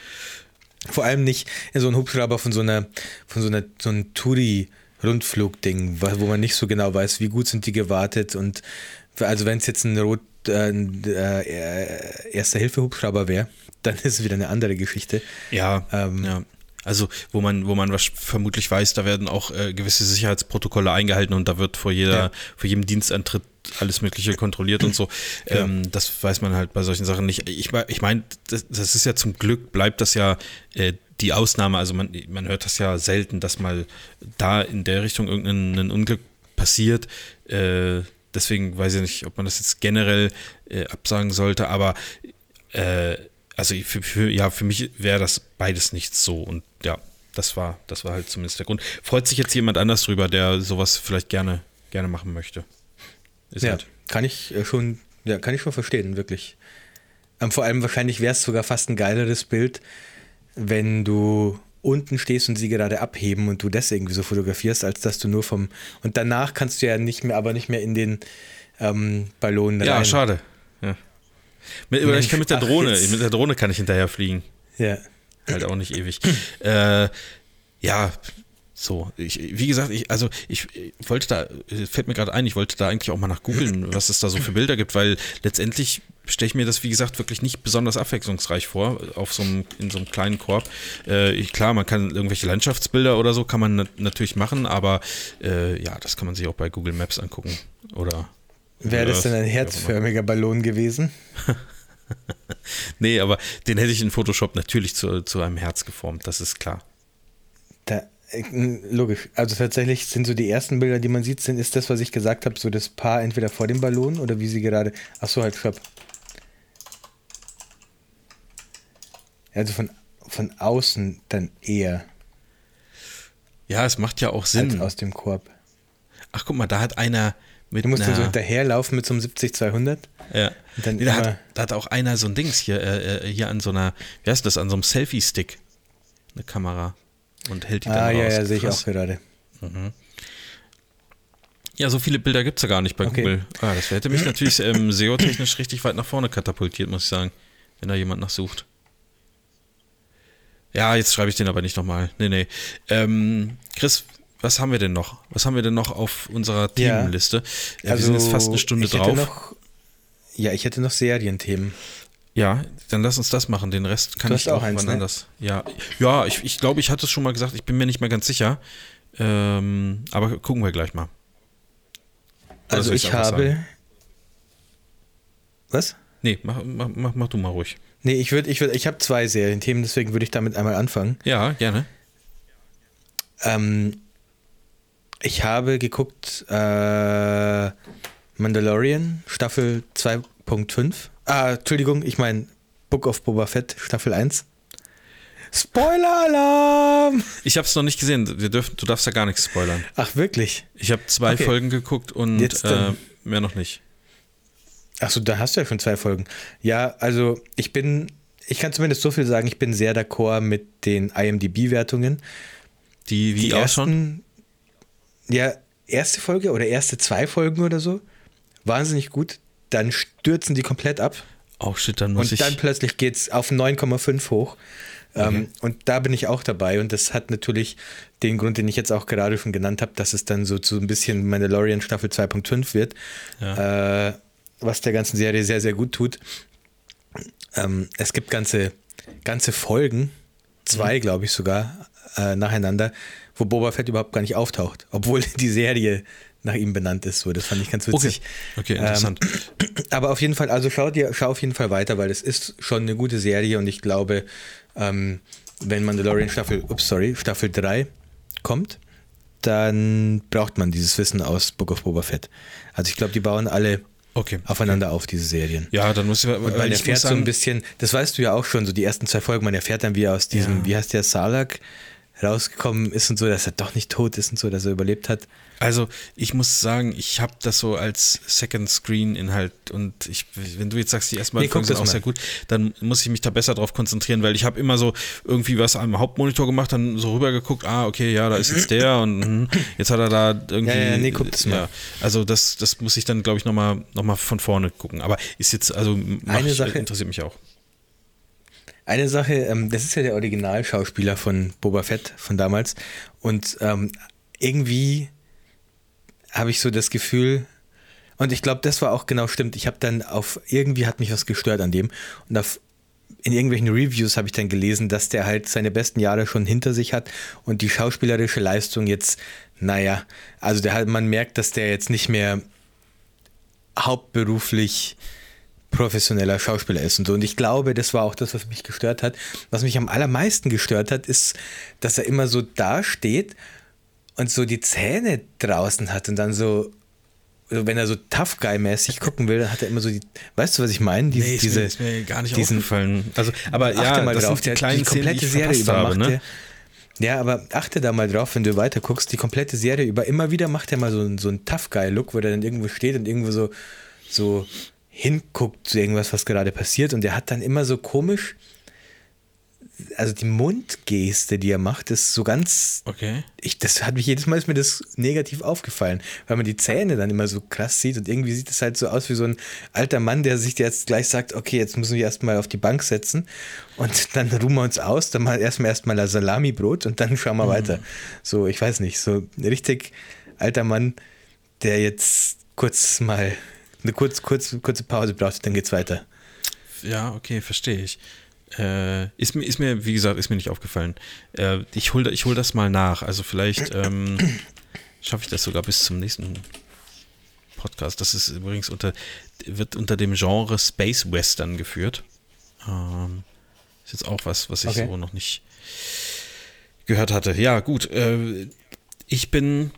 Vor allem nicht in so einem Hubschrauber von so einer, von so einer, so einem Touri-Rundflugding, wo man nicht so genau weiß, wie gut sind die gewartet und also wenn es jetzt ein Rot, äh, äh, Erster-Hilfe-Hubschrauber wäre, dann ist es wieder eine andere Geschichte. Ja, ähm, ja. Also, wo man, wo man was vermutlich weiß, da werden auch äh, gewisse Sicherheitsprotokolle eingehalten und da wird vor jeder, ja. vor jedem Dienstantritt alles Mögliche kontrolliert und so. Ja. Ähm, das weiß man halt bei solchen Sachen nicht. Ich, ich meine, das, das, ist ja zum Glück, bleibt das ja äh, die Ausnahme. Also man, man hört das ja selten, dass mal da in der Richtung irgendein Unglück passiert. Äh, deswegen weiß ich nicht, ob man das jetzt generell äh, absagen sollte, aber äh, also für, für, ja, für mich wäre das beides nicht so und ja, das war, das war halt zumindest der Grund. Freut sich jetzt jemand anders drüber, der sowas vielleicht gerne, gerne machen möchte. Ist ja, halt. kann ich äh, schon, ja, kann ich schon verstehen, wirklich. Ähm, vor allem wahrscheinlich wäre es sogar fast ein geileres Bild, wenn du unten stehst und sie gerade abheben und du das irgendwie so fotografierst, als dass du nur vom und danach kannst du ja nicht mehr, aber nicht mehr in den ähm, Ballon rein. Ja, schade. Ja. Mit, oder ich kann mit der Drohne, Ach, mit der Drohne kann ich hinterher fliegen. Ja. Halt auch nicht ewig. äh, ja, so, ich, wie gesagt, ich, also ich, wollte da, fällt mir gerade ein, ich wollte da eigentlich auch mal nach googeln, was es da so für Bilder gibt, weil letztendlich stelle ich mir das, wie gesagt, wirklich nicht besonders abwechslungsreich vor, auf so einem, in so einem kleinen Korb. Äh, klar, man kann irgendwelche Landschaftsbilder oder so kann man nat natürlich machen, aber äh, ja, das kann man sich auch bei Google Maps angucken. Oder Wäre das denn ein herzförmiger Ballon gewesen? nee, aber den hätte ich in Photoshop natürlich zu, zu einem Herz geformt, das ist klar. Äh, logisch. Also tatsächlich sind so die ersten Bilder, die man sieht, sind, ist das, was ich gesagt habe, so das Paar entweder vor dem Ballon oder wie sie gerade. Achso, halt, stopp. Also von, von außen dann eher. Ja, es macht ja auch Sinn. Als aus dem Korb. Ach, guck mal, da hat einer mit. Du musst dann so hinterherlaufen mit so einem 70-200. Ja. Nee, da, hat, da, hat, auch einer so ein Dings hier, äh, äh, hier an so einer, wie heißt das, an so einem Selfie-Stick. Eine Kamera. Und hält die ah, dann ah, raus. ja, ja, sehe ich auch gerade. Mhm. Ja, so viele Bilder gibt es ja gar nicht bei okay. Google. Ah, das hätte mich natürlich ähm, SEO-technisch richtig weit nach vorne katapultiert, muss ich sagen, wenn da jemand nachsucht. Ja, jetzt schreibe ich den aber nicht nochmal. Nee, nee. Ähm, Chris, was haben wir denn noch? Was haben wir denn noch auf unserer Themenliste? Ja, also, wir sind jetzt fast eine Stunde drauf. Noch, ja, ich hätte noch Serienthemen. Ja, dann lass uns das machen. Den Rest kann ich auch, auch eins, ne? anders. Ja, ja ich, ich glaube, ich hatte es schon mal gesagt. Ich bin mir nicht mehr ganz sicher. Ähm, aber gucken wir gleich mal. Oder also ich, habe. Sagen? Was? Nee, mach, mach, mach, mach du mal ruhig. Nee, ich würde, ich würde, ich habe zwei Serienthemen, deswegen würde ich damit einmal anfangen. Ja, gerne. Ähm, ich habe geguckt äh, Mandalorian Staffel 2.5. Ah, Entschuldigung, ich meine Book of Boba Fett Staffel 1. Spoiler-Alarm! Ich habe es noch nicht gesehen. Wir dürfen, du darfst ja gar nichts spoilern. Ach, wirklich? Ich habe zwei okay. Folgen geguckt und äh, mehr noch nicht. Achso, da hast du ja schon zwei Folgen. Ja, also ich bin, ich kann zumindest so viel sagen, ich bin sehr d'accord mit den IMDb-Wertungen. Die, wie die ersten, Ja, erste Folge oder erste zwei Folgen oder so. Wahnsinnig gut. Dann stürzen die komplett ab. Oh shit, dann muss und ich. Und dann plötzlich geht es auf 9,5 hoch. Ähm, okay. Ähm, und da bin ich auch dabei. Und das hat natürlich den Grund, den ich jetzt auch gerade schon genannt habe, dass es dann so zu ein bisschen Mandalorian Staffel 2.5 wird. Ja. Äh, was der ganzen Serie sehr, sehr gut tut. Ähm, es gibt ganze, ganze Folgen, zwei, mhm. glaube ich sogar, äh, nacheinander, wo Boba Fett überhaupt gar nicht auftaucht, obwohl die Serie nach ihm benannt ist. So, das fand ich ganz witzig. Okay, okay interessant. Ähm, aber auf jeden Fall, also schau dir, schau auf jeden Fall weiter, weil es ist schon eine gute Serie und ich glaube, ähm, wenn Mandalorian Staffel, ups, sorry, Staffel 3 kommt, dann braucht man dieses Wissen aus Book of Boba Fett. Also ich glaube, die bauen alle okay. aufeinander okay. auf, diese Serien. Ja, dann muss ich, weil, weil erfährt so ein bisschen, das weißt du ja auch schon, so die ersten zwei Folgen, man erfährt dann, wie er aus diesem, ja. wie heißt der, Salak rausgekommen ist und so, dass er doch nicht tot ist und so, dass er überlebt hat. Also ich muss sagen, ich habe das so als Second Screen Inhalt und ich, wenn du jetzt sagst, die ersten beiden nee, Folgen sind auch mal. sehr gut, dann muss ich mich da besser drauf konzentrieren, weil ich habe immer so irgendwie was am Hauptmonitor gemacht, dann so rübergeguckt, ah okay, ja, da ist jetzt der und mh, jetzt hat er da irgendwie. Ja, ja nee, guck das mal. Ja, also das, das muss ich dann, glaube ich, nochmal noch mal von vorne gucken. Aber ist jetzt, also Eine ich, Sache, interessiert mich auch. Eine Sache, ähm, das ist ja der Originalschauspieler von Boba Fett von damals und ähm, irgendwie habe ich so das Gefühl, und ich glaube, das war auch genau stimmt. Ich habe dann auf, irgendwie hat mich was gestört an dem. Und auf, in irgendwelchen Reviews habe ich dann gelesen, dass der halt seine besten Jahre schon hinter sich hat und die schauspielerische Leistung jetzt, naja, also der man merkt, dass der jetzt nicht mehr hauptberuflich professioneller Schauspieler ist und so. Und ich glaube, das war auch das, was mich gestört hat. Was mich am allermeisten gestört hat, ist, dass er immer so dasteht und so die Zähne draußen hat und dann so, wenn er so Tough Guy-mäßig gucken will, dann hat er immer so die, weißt du, was ich meine? Die, nee, diese, ist mir gar nicht diesen, aufgefallen. Also, aber ja, mal das drauf, sind die, kleinen die komplette Szenen, Serie über habe, ne? Ja, aber achte da mal drauf, wenn du weiter guckst, die komplette Serie über, immer wieder macht er mal so, so einen Tough-Guy-Look, wo der dann irgendwo steht und irgendwo so, so hinguckt zu irgendwas, was gerade passiert und der hat dann immer so komisch, also die Mundgeste, die er macht, ist so ganz. Okay. Ich, das hat mich jedes Mal ist mir das negativ aufgefallen, weil man die Zähne dann immer so krass sieht und irgendwie sieht es halt so aus wie so ein alter Mann, der sich jetzt gleich sagt, okay, jetzt müssen wir erstmal auf die Bank setzen und dann ruhen wir uns aus, dann mal erstmal erstmal ein Salami-Brot und dann schauen wir mhm. weiter. So, ich weiß nicht, so ein richtig alter Mann, der jetzt kurz mal eine kurz, kurz, kurze Pause braucht, dann geht's weiter. Ja, okay, verstehe ich. Äh, ist, mir, ist mir, wie gesagt, ist mir nicht aufgefallen. Äh, ich hole ich hol das mal nach. Also vielleicht ähm, schaffe ich das sogar bis zum nächsten Podcast. Das ist übrigens unter, wird unter dem Genre Space Western geführt. Ähm, ist jetzt auch was, was ich okay. so noch nicht gehört hatte. Ja, gut. Äh, ich bin.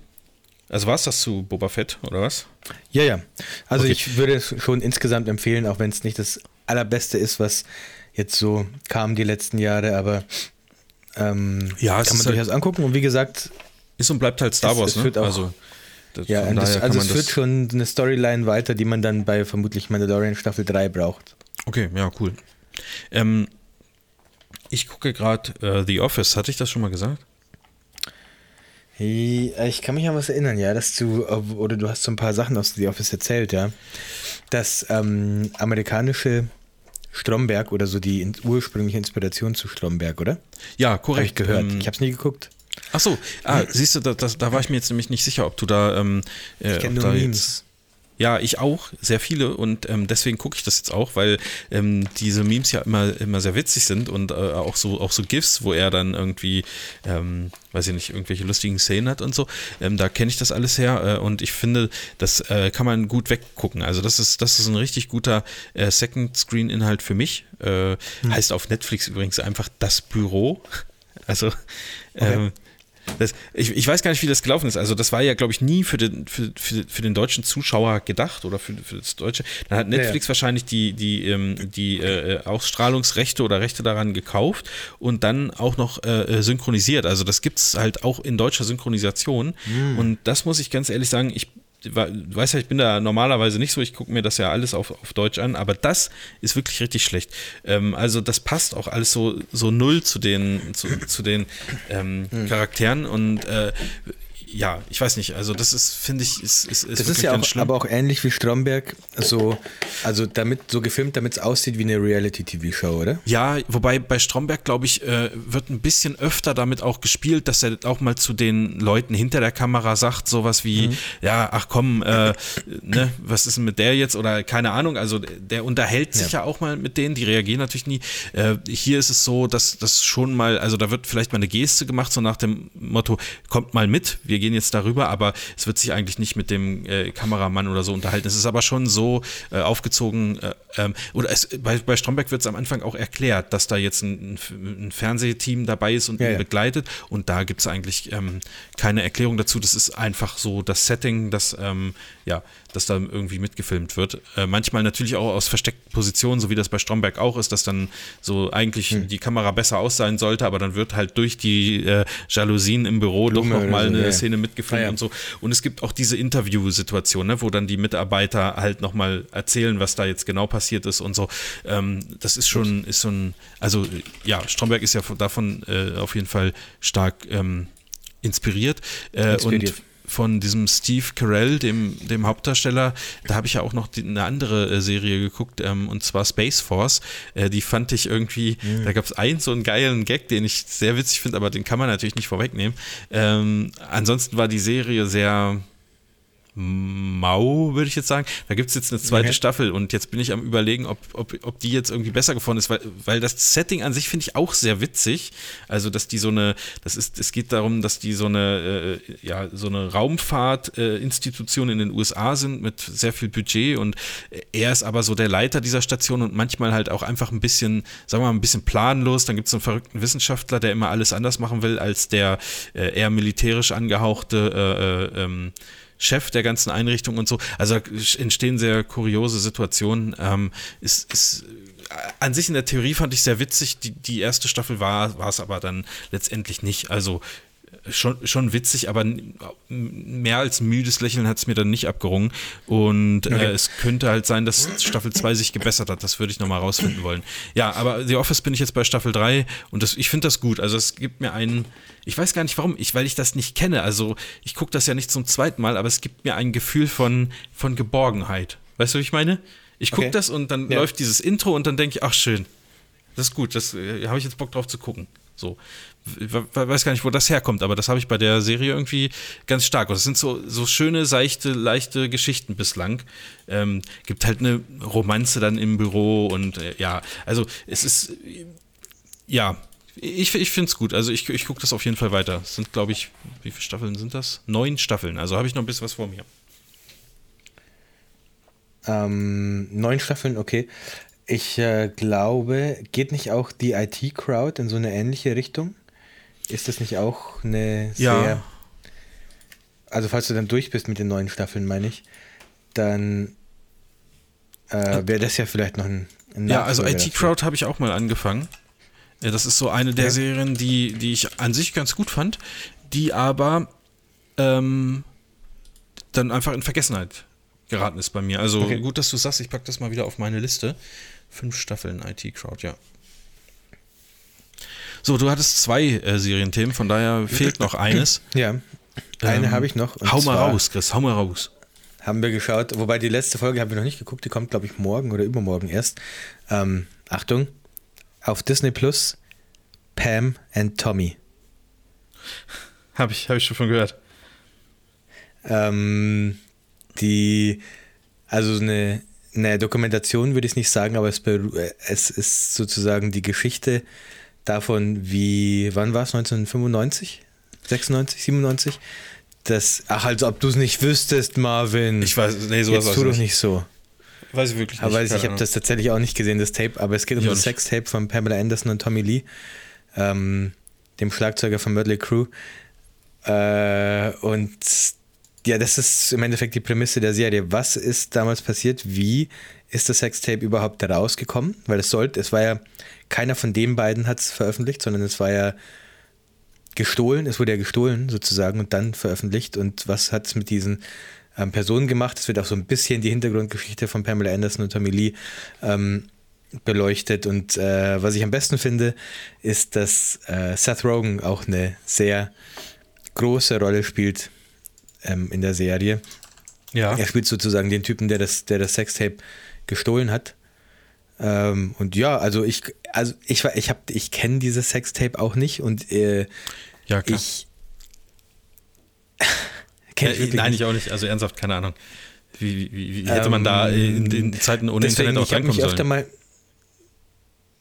Also war es das zu Boba Fett, oder was? Ja, ja. Also okay. ich würde es schon insgesamt empfehlen, auch wenn es nicht das allerbeste ist, was jetzt so kam die letzten Jahre, aber ähm, ja, kann man durchaus halt angucken. Und wie gesagt, ist und bleibt halt Star Wars, es, es ne? Auch, also, ja, das, also es führt schon eine Storyline weiter, die man dann bei vermutlich Mandalorian Staffel 3 braucht. Okay, ja, cool. Ähm, ich gucke gerade uh, The Office, hatte ich das schon mal gesagt? Ich kann mich an was erinnern, ja, dass du, oder du hast so ein paar Sachen aus The Office erzählt, ja. Das ähm, amerikanische Stromberg oder so die ursprüngliche Inspiration zu Stromberg, oder? Ja, korrekt. Hab ich gehört. Ähm, ich habe es nie geguckt. Ach so, ah, siehst du, da, da, da, war ich mir jetzt nämlich nicht sicher, ob du da. Ähm, äh, ich kenne nur Memes. Jetzt, ja, ich auch, sehr viele und ähm, deswegen gucke ich das jetzt auch, weil ähm, diese Memes ja immer, immer sehr witzig sind und äh, auch so auch so GIFs, wo er dann irgendwie, ähm, weiß ich nicht, irgendwelche lustigen Szenen hat und so. Ähm, da kenne ich das alles her äh, und ich finde, das äh, kann man gut weggucken. Also das ist das ist ein richtig guter äh, Second Screen Inhalt für mich. Hm. Heißt auf Netflix übrigens einfach das Büro. Also okay. Das, ich, ich, weiß gar nicht, wie das gelaufen ist. Also, das war ja, glaube ich, nie für den, für, für, für, den deutschen Zuschauer gedacht oder für, für das Deutsche. Dann hat Netflix ja, ja. wahrscheinlich die, die, ähm, die äh, Ausstrahlungsrechte oder Rechte daran gekauft und dann auch noch äh, äh synchronisiert. Also, das gibt es halt auch in deutscher Synchronisation. Mhm. Und das muss ich ganz ehrlich sagen, ich du weißt ja, ich bin da normalerweise nicht so, ich gucke mir das ja alles auf, auf Deutsch an, aber das ist wirklich richtig schlecht. Ähm, also das passt auch alles so, so null zu den, zu, zu den ähm, hm. Charakteren und äh, ja, ich weiß nicht, also das ist, finde ich, ist, ist, ist Das ist ja auch, aber auch ähnlich wie Stromberg, so, also damit, so gefilmt, damit es aussieht wie eine Reality-TV-Show, oder? Ja, wobei bei Stromberg, glaube ich, äh, wird ein bisschen öfter damit auch gespielt, dass er auch mal zu den Leuten hinter der Kamera sagt, sowas wie, mhm. ja, ach komm, äh, ne, was ist denn mit der jetzt? Oder keine Ahnung, also der unterhält sich ja, ja auch mal mit denen, die reagieren natürlich nie. Äh, hier ist es so, dass das schon mal, also da wird vielleicht mal eine Geste gemacht, so nach dem Motto, kommt mal mit, wir gehen jetzt darüber, aber es wird sich eigentlich nicht mit dem äh, Kameramann oder so unterhalten. Es ist aber schon so äh, aufgezogen, äh, ähm, oder es, bei, bei Stromberg wird es am Anfang auch erklärt, dass da jetzt ein, ein Fernsehteam dabei ist und ja, ihn ja. begleitet und da gibt es eigentlich ähm, keine Erklärung dazu. Das ist einfach so das Setting, das ähm, ja, dass da irgendwie mitgefilmt wird. Äh, manchmal natürlich auch aus versteckten Positionen, so wie das bei Stromberg auch ist, dass dann so eigentlich hm. die Kamera besser aus sein sollte, aber dann wird halt durch die äh, Jalousien im Büro Blume doch nochmal so, eine ja. Szene mitgefilmt ja, ja. und so. Und es gibt auch diese Interview-Situation, ne, wo dann die Mitarbeiter halt nochmal erzählen, was da jetzt genau passiert ist und so. Ähm, das ist schon, ist so ein, also ja, Stromberg ist ja davon äh, auf jeden Fall stark ähm, inspiriert. Äh, inspiriert. Und von diesem Steve Carell, dem, dem Hauptdarsteller, da habe ich ja auch noch die, eine andere äh, Serie geguckt, ähm, und zwar Space Force. Äh, die fand ich irgendwie, mhm. da gab es einen so einen geilen Gag, den ich sehr witzig finde, aber den kann man natürlich nicht vorwegnehmen. Ähm, ansonsten war die Serie sehr, mau, würde ich jetzt sagen. Da gibt es jetzt eine zweite okay. Staffel und jetzt bin ich am überlegen, ob, ob, ob die jetzt irgendwie besser geworden ist, weil, weil das Setting an sich finde ich auch sehr witzig. Also, dass die so eine, das ist, es geht darum, dass die so eine, äh, ja, so eine Raumfahrtinstitution äh, in den USA sind mit sehr viel Budget und er ist aber so der Leiter dieser Station und manchmal halt auch einfach ein bisschen, sagen wir mal, ein bisschen planlos. Dann gibt es so einen verrückten Wissenschaftler, der immer alles anders machen will als der äh, eher militärisch angehauchte äh, äh ähm, Chef der ganzen Einrichtung und so. Also entstehen sehr kuriose Situationen. Ähm, ist, ist an sich in der Theorie fand ich sehr witzig. Die, die erste Staffel war es aber dann letztendlich nicht. Also schon, schon witzig, aber mehr als müdes Lächeln hat es mir dann nicht abgerungen. Und äh, es könnte halt sein, dass Staffel 2 sich gebessert hat. Das würde ich nochmal rausfinden wollen. Ja, aber The Office bin ich jetzt bei Staffel 3 und das, ich finde das gut. Also es gibt mir einen, ich weiß gar nicht warum, ich, weil ich das nicht kenne. Also ich gucke das ja nicht zum zweiten Mal, aber es gibt mir ein Gefühl von, von Geborgenheit. Weißt du, wie ich meine? Ich gucke okay. das und dann ja. läuft dieses Intro und dann denke ich, ach schön, das ist gut, das äh, habe ich jetzt Bock drauf zu gucken. So weiß gar nicht, wo das herkommt, aber das habe ich bei der Serie irgendwie ganz stark. Und es sind so, so schöne, seichte, leichte Geschichten bislang. Ähm, gibt halt eine Romanze dann im Büro und äh, ja, also es ist, ja, ich, ich finde es gut. Also ich, ich gucke das auf jeden Fall weiter. Es sind, glaube ich, wie viele Staffeln sind das? Neun Staffeln. Also habe ich noch ein bisschen was vor mir. Ähm, neun Staffeln, okay. Ich äh, glaube, geht nicht auch die IT-Crowd in so eine ähnliche Richtung? Ist das nicht auch eine ja. sehr. Also, falls du dann durch bist mit den neuen Staffeln, meine ich, dann äh, wäre das ja vielleicht noch ein. ein ja, also IT-Crowd habe ich auch mal angefangen. Ja, das ist so eine der ja. Serien, die, die ich an sich ganz gut fand, die aber ähm, dann einfach in Vergessenheit geraten ist bei mir. Also okay. gut, dass du sagst, ich packe das mal wieder auf meine Liste. Fünf Staffeln IT-Crowd, ja. So, du hattest zwei äh, Serienthemen, von daher fehlt noch eines. Ja, eine ähm, habe ich noch. Hau mal raus, Chris, hau mal raus. Haben wir geschaut, wobei die letzte Folge haben wir noch nicht geguckt, die kommt, glaube ich, morgen oder übermorgen erst. Ähm, Achtung, auf Disney Plus, Pam and Tommy. Habe ich, hab ich schon von gehört. Ähm, die, also eine, eine Dokumentation würde ich nicht sagen, aber es, es ist sozusagen die Geschichte davon, wie, wann war es, 1995? 96, 97? Das, ach, als ob du es nicht wüsstest, Marvin. Ich weiß, nee, sowas Jetzt tu doch nicht so. Weiß ich wirklich nicht. Aber ich, ich habe das tatsächlich auch nicht gesehen, das Tape, aber es geht um das Sextape von Pamela Anderson und Tommy Lee, ähm, dem Schlagzeuger von Mötley Crew. Äh, und ja, das ist im Endeffekt die Prämisse der Serie. Was ist damals passiert? Wie ist das Sextape überhaupt rausgekommen? Weil es sollte, es war ja keiner von den beiden hat es veröffentlicht, sondern es war ja gestohlen, es wurde ja gestohlen sozusagen und dann veröffentlicht. Und was hat es mit diesen ähm, Personen gemacht? Es wird auch so ein bisschen die Hintergrundgeschichte von Pamela Anderson und Tommy Lee ähm, beleuchtet. Und äh, was ich am besten finde, ist, dass äh, Seth Rogen auch eine sehr große Rolle spielt ähm, in der Serie. Ja. Er spielt sozusagen den Typen, der das, der das Sextape gestohlen hat. Ähm, und ja, also ich, also ich, ich habe, ich kenne dieses Sextape auch nicht und äh, ja, klar. ich kenne äh, Nein, nicht. ich auch nicht. Also ernsthaft, keine Ahnung. Wie, wie, wie hätte ähm, man da in den Zeiten ohne Internet auch reinkommen sollen? Mal,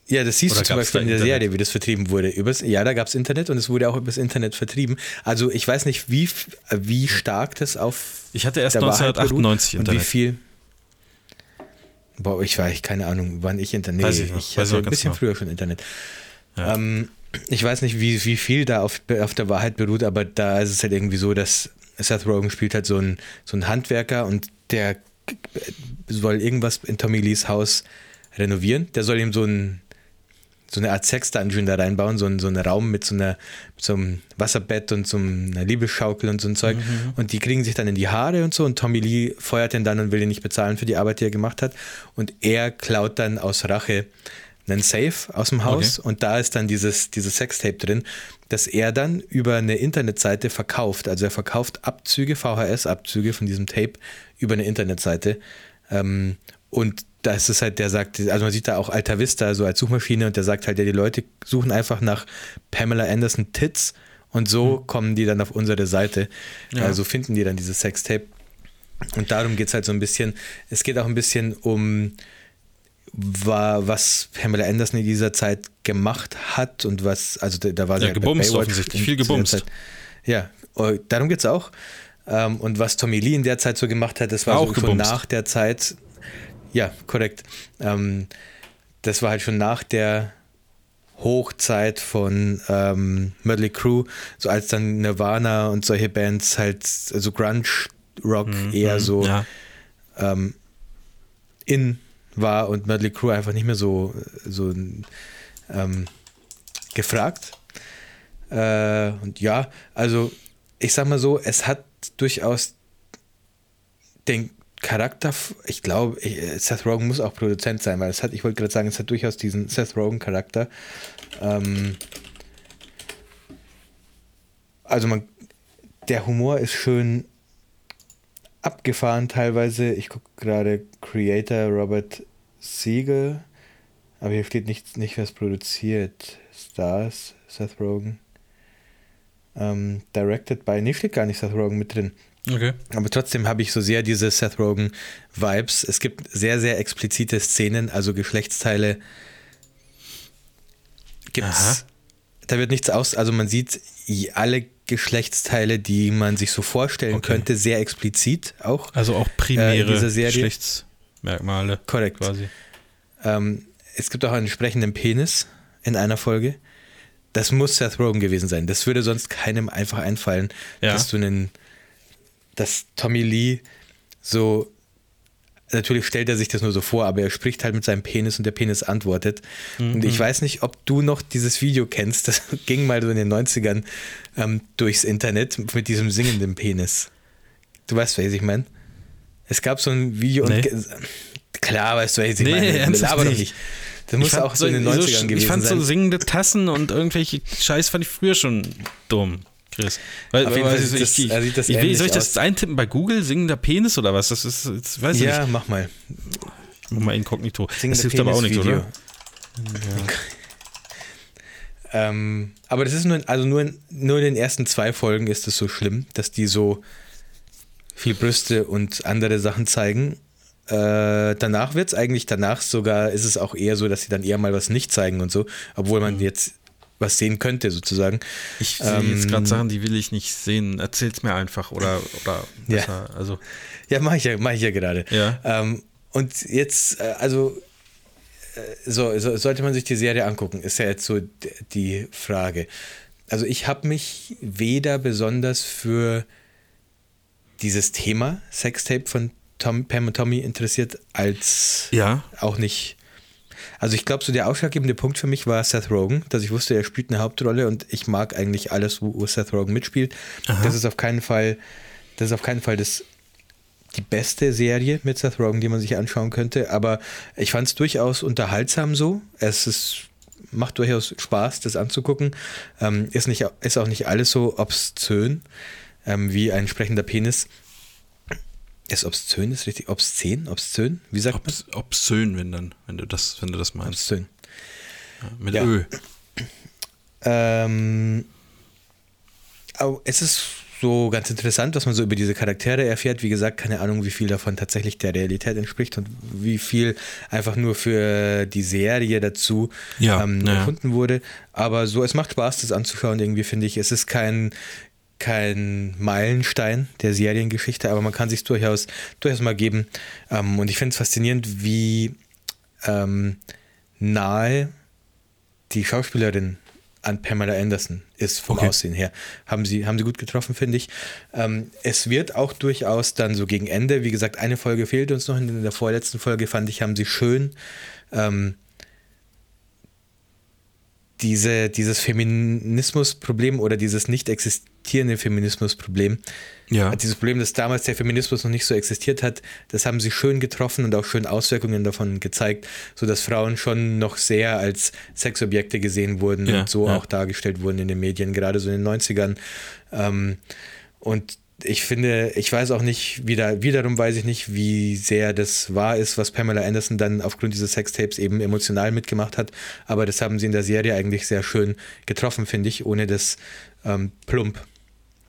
ja, das siehst Oder du zum Beispiel in der Internet? Serie, wie das vertrieben wurde. Übers, ja, da gab es Internet und es wurde auch übers Internet vertrieben. Also ich weiß nicht, wie, wie stark das auf. Ich hatte erst 1998 Internet. Wie viel. Boah, ich weiß, keine Ahnung, wann ich Internet. Weiß ich, noch, ich hatte ein bisschen genau. früher schon Internet. Ja. Ähm, ich weiß nicht, wie, wie viel da auf, auf der Wahrheit beruht, aber da ist es halt irgendwie so, dass Seth Rogen spielt halt so ein, so ein Handwerker und der soll irgendwas in Tommy Lees Haus renovieren. Der soll ihm so ein so eine Art Sex-Dungeon da reinbauen, so, ein, so einen Raum mit so, einer, mit so einem Wasserbett und so einer Liebesschaukel und so ein Zeug. Mhm. Und die kriegen sich dann in die Haare und so und Tommy Lee feuert den dann und will ihn nicht bezahlen für die Arbeit, die er gemacht hat. Und er klaut dann aus Rache einen Safe aus dem Haus okay. und da ist dann dieses, dieses Sextape drin, das er dann über eine Internetseite verkauft. Also er verkauft Abzüge, VHS-Abzüge von diesem Tape über eine Internetseite. Ähm, und da ist es halt, der sagt, also man sieht da auch Alta Vista so als Suchmaschine und der sagt halt, ja, die Leute suchen einfach nach Pamela Anderson Tits und so mhm. kommen die dann auf unsere Seite. Ja. Also finden die dann dieses Sextape. Und darum geht es halt so ein bisschen. Es geht auch ein bisschen um, was Pamela Anderson in dieser Zeit gemacht hat und was, also da, da war sie ja, halt gebumst offensichtlich, viel gebumst. Ja, oh, darum geht es auch. Ähm, und was Tommy Lee in der Zeit so gemacht hat, das war auch so schon nach der Zeit, ja, korrekt. Ähm, das war halt schon nach der Hochzeit von ähm, Mötley Crew, so als dann Nirvana und solche Bands halt, also Grunge Rock mhm, eher mhm, so ja. ähm, in war und Mötley Crew einfach nicht mehr so, so ähm, gefragt. Äh, und ja, also ich sag mal so, es hat durchaus den Charakter, ich glaube, Seth Rogen muss auch Produzent sein, weil es hat, ich wollte gerade sagen, es hat durchaus diesen Seth Rogen-Charakter. Ähm, also man, der Humor ist schön abgefahren teilweise. Ich gucke gerade Creator Robert Siegel, aber hier steht nicht, nicht was produziert. Stars, Seth Rogen. Ähm, directed by, nee, steht gar nicht Seth Rogen mit drin. Okay. Aber trotzdem habe ich so sehr diese Seth Rogen-Vibes. Es gibt sehr, sehr explizite Szenen, also Geschlechtsteile gibt's. Da wird nichts aus, also man sieht alle Geschlechtsteile, die man sich so vorstellen okay. könnte, sehr explizit auch. Also auch primäre äh, Geschlechtsmerkmale. Korrekt. Quasi. Ähm, es gibt auch einen entsprechenden Penis in einer Folge. Das muss Seth Rogen gewesen sein. Das würde sonst keinem einfach einfallen, ja. dass du einen dass Tommy Lee so, natürlich stellt er sich das nur so vor, aber er spricht halt mit seinem Penis und der Penis antwortet. Mhm. Und ich weiß nicht, ob du noch dieses Video kennst, das ging mal so in den 90ern ähm, durchs Internet mit diesem singenden Penis. Du weißt, was ich meine? Es gab so ein Video nee. und klar weißt du, was ich nee, meine. Aber nicht. nicht. Das muss auch so in den 90ern so, gewesen sein. Ich fand sein. so singende Tassen und irgendwelche Scheiß fand ich früher schon dumm. Chris. Weil, Auf jeden Fall sieht das, ich, sieht das ich, wie soll ich das aus. eintippen bei Google? Singender Penis oder was? Das ist, das weiß ja, nicht. mach mal. Mach mal inkognito. Singender das hilft Penis aber auch nicht, Video. oder? Ja. ähm, aber das ist nur, also nur in, nur in den ersten zwei Folgen ist es so schlimm, dass die so viel Brüste und andere Sachen zeigen. Äh, danach wird es eigentlich, danach sogar ist es auch eher so, dass sie dann eher mal was nicht zeigen und so, obwohl man mhm. jetzt was sehen könnte, sozusagen. Ich sehe ähm, jetzt gerade Sachen, die will ich nicht sehen. Erzähl's mir einfach oder, oder besser. Ja, also. ja mache ich ja, mach ich ja gerade. Ja. Ähm, und jetzt, äh, also äh, so, so, sollte man sich die Serie angucken, ist ja jetzt so die Frage. Also ich habe mich weder besonders für dieses Thema Sextape von Tom, Pam und Tommy interessiert, als ja. auch nicht also ich glaube, so der ausschlaggebende Punkt für mich war Seth Rogen, dass ich wusste, er spielt eine Hauptrolle und ich mag eigentlich alles, wo, Seth Rogen mitspielt. Aha. Das ist auf keinen Fall, das ist auf keinen Fall das die beste Serie mit Seth Rogen, die man sich anschauen könnte, aber ich fand es durchaus unterhaltsam so. Es ist macht durchaus Spaß, das anzugucken. Ähm, ist, nicht, ist auch nicht alles so obszön ähm, wie ein sprechender Penis. Ist obszön, ist richtig? Obszön? Obszön? Wie sagt Obs man? Obszön, wenn dann, wenn du das, wenn du das meinst. Obszön. Ja, mit ja. Ö. Ähm, es ist so ganz interessant, was man so über diese Charaktere erfährt. Wie gesagt, keine Ahnung, wie viel davon tatsächlich der Realität entspricht und wie viel einfach nur für die Serie dazu ja, ähm, ja. erfunden wurde. Aber so, es macht Spaß, das anzuschauen, irgendwie finde ich. Es ist kein, kein Meilenstein der Seriengeschichte, aber man kann sich durchaus, durchaus mal geben. Ähm, und ich finde es faszinierend, wie ähm, nahe die Schauspielerin an Pamela Anderson ist vom okay. Aussehen her. Haben sie, haben sie gut getroffen, finde ich. Ähm, es wird auch durchaus dann so gegen Ende, wie gesagt, eine Folge fehlt uns noch. In der vorletzten Folge fand ich, haben sie schön ähm, diese, dieses Feminismusproblem oder dieses nicht existierende Feminismusproblem, ja. dieses Problem, dass damals der Feminismus noch nicht so existiert hat, das haben sie schön getroffen und auch schön Auswirkungen davon gezeigt, sodass Frauen schon noch sehr als Sexobjekte gesehen wurden ja, und so ja. auch dargestellt wurden in den Medien, gerade so in den 90ern. Ähm, und ich finde, ich weiß auch nicht, wieder, wiederum weiß ich nicht, wie sehr das wahr ist, was Pamela Anderson dann aufgrund dieses Sextapes eben emotional mitgemacht hat. Aber das haben sie in der Serie eigentlich sehr schön getroffen, finde ich, ohne das ähm, plump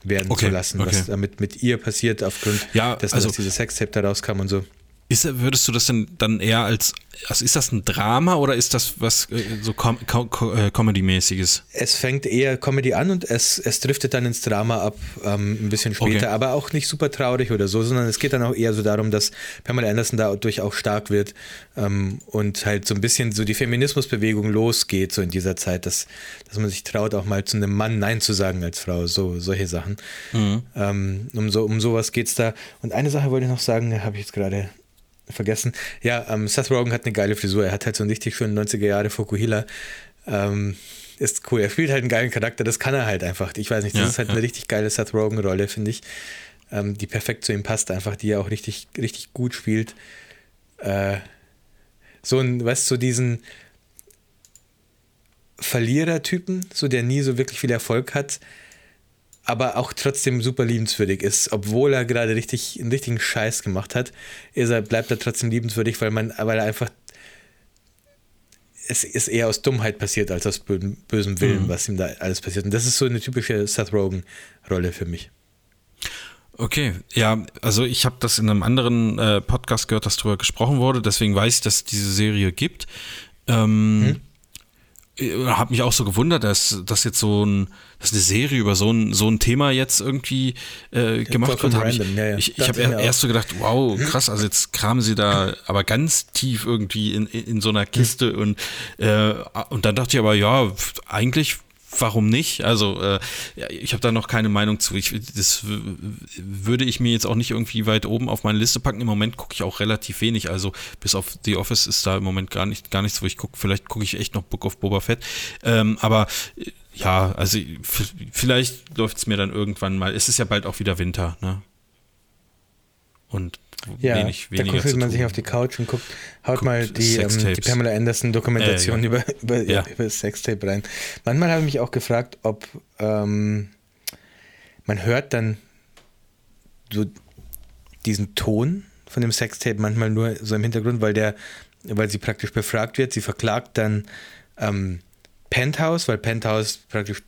werden okay, zu lassen, okay. was damit mit ihr passiert, aufgrund ja, dessen, also, dass dieses Sextape da rauskam und so. Ist, würdest du das denn dann eher als, also ist das ein Drama oder ist das was äh, so Com Com äh, Comedy-mäßiges? Es fängt eher Comedy an und es, es driftet dann ins Drama ab, ähm, ein bisschen später, okay. aber auch nicht super traurig oder so, sondern es geht dann auch eher so darum, dass Pamela Anderson dadurch auch stark wird ähm, und halt so ein bisschen so die Feminismusbewegung losgeht, so in dieser Zeit, dass, dass man sich traut, auch mal zu einem Mann Nein zu sagen als Frau, so solche Sachen. Mhm. Ähm, um, so, um sowas geht es da. Und eine Sache wollte ich noch sagen, habe ich jetzt gerade vergessen. Ja, ähm, Seth Rogen hat eine geile Frisur. Er hat halt so einen richtig schönen 90er Jahre Fukuhila. Ähm, ist cool. Er spielt halt einen geilen Charakter. Das kann er halt einfach. Ich weiß nicht, das ja, ist halt ja. eine richtig geile Seth Rogen-Rolle, finde ich. Ähm, die perfekt zu ihm passt, einfach, die er auch richtig, richtig gut spielt. Äh, so ein, weißt du, so diesen Verlierertypen, so der nie so wirklich viel Erfolg hat, aber auch trotzdem super liebenswürdig ist, obwohl er gerade richtig einen richtigen Scheiß gemacht hat, ist er, bleibt er trotzdem liebenswürdig, weil man, weil er einfach es ist eher aus Dummheit passiert als aus bösem Willen, mhm. was ihm da alles passiert. Und das ist so eine typische Seth Rogen-Rolle für mich. Okay, ja, also ich habe das in einem anderen äh, Podcast gehört, dass darüber gesprochen wurde, deswegen weiß ich, dass es diese Serie gibt. Ähm, hm? Äh, habe mich auch so gewundert, dass das jetzt so ein, dass eine Serie über so ein, so ein Thema jetzt irgendwie äh, gemacht wird. Hab ich ja, ja. ich, ich habe erst so gedacht, wow, krass, also jetzt kramen sie da aber ganz tief irgendwie in, in so einer Kiste und, äh, und dann dachte ich aber, ja, eigentlich warum nicht? Also äh, ich habe da noch keine Meinung zu. Ich, das würde ich mir jetzt auch nicht irgendwie weit oben auf meine Liste packen. Im Moment gucke ich auch relativ wenig. Also bis auf The Office ist da im Moment gar, nicht, gar nichts, wo ich gucke. Vielleicht gucke ich echt noch Book of Boba Fett. Ähm, aber äh, ja, also vielleicht läuft es mir dann irgendwann mal. Es ist ja bald auch wieder Winter. Ne? Und ja, wenig, da kuschelt man sich auf die Couch und guckt, haut guckt mal die, ähm, die Pamela Anderson Dokumentation äh, ja. über, über, ja. über Sextape rein. Manchmal habe ich mich auch gefragt, ob ähm, man hört dann so diesen Ton von dem Sextape manchmal nur so im Hintergrund, weil der, weil sie praktisch befragt wird. Sie verklagt dann ähm, Penthouse, weil Penthouse praktisch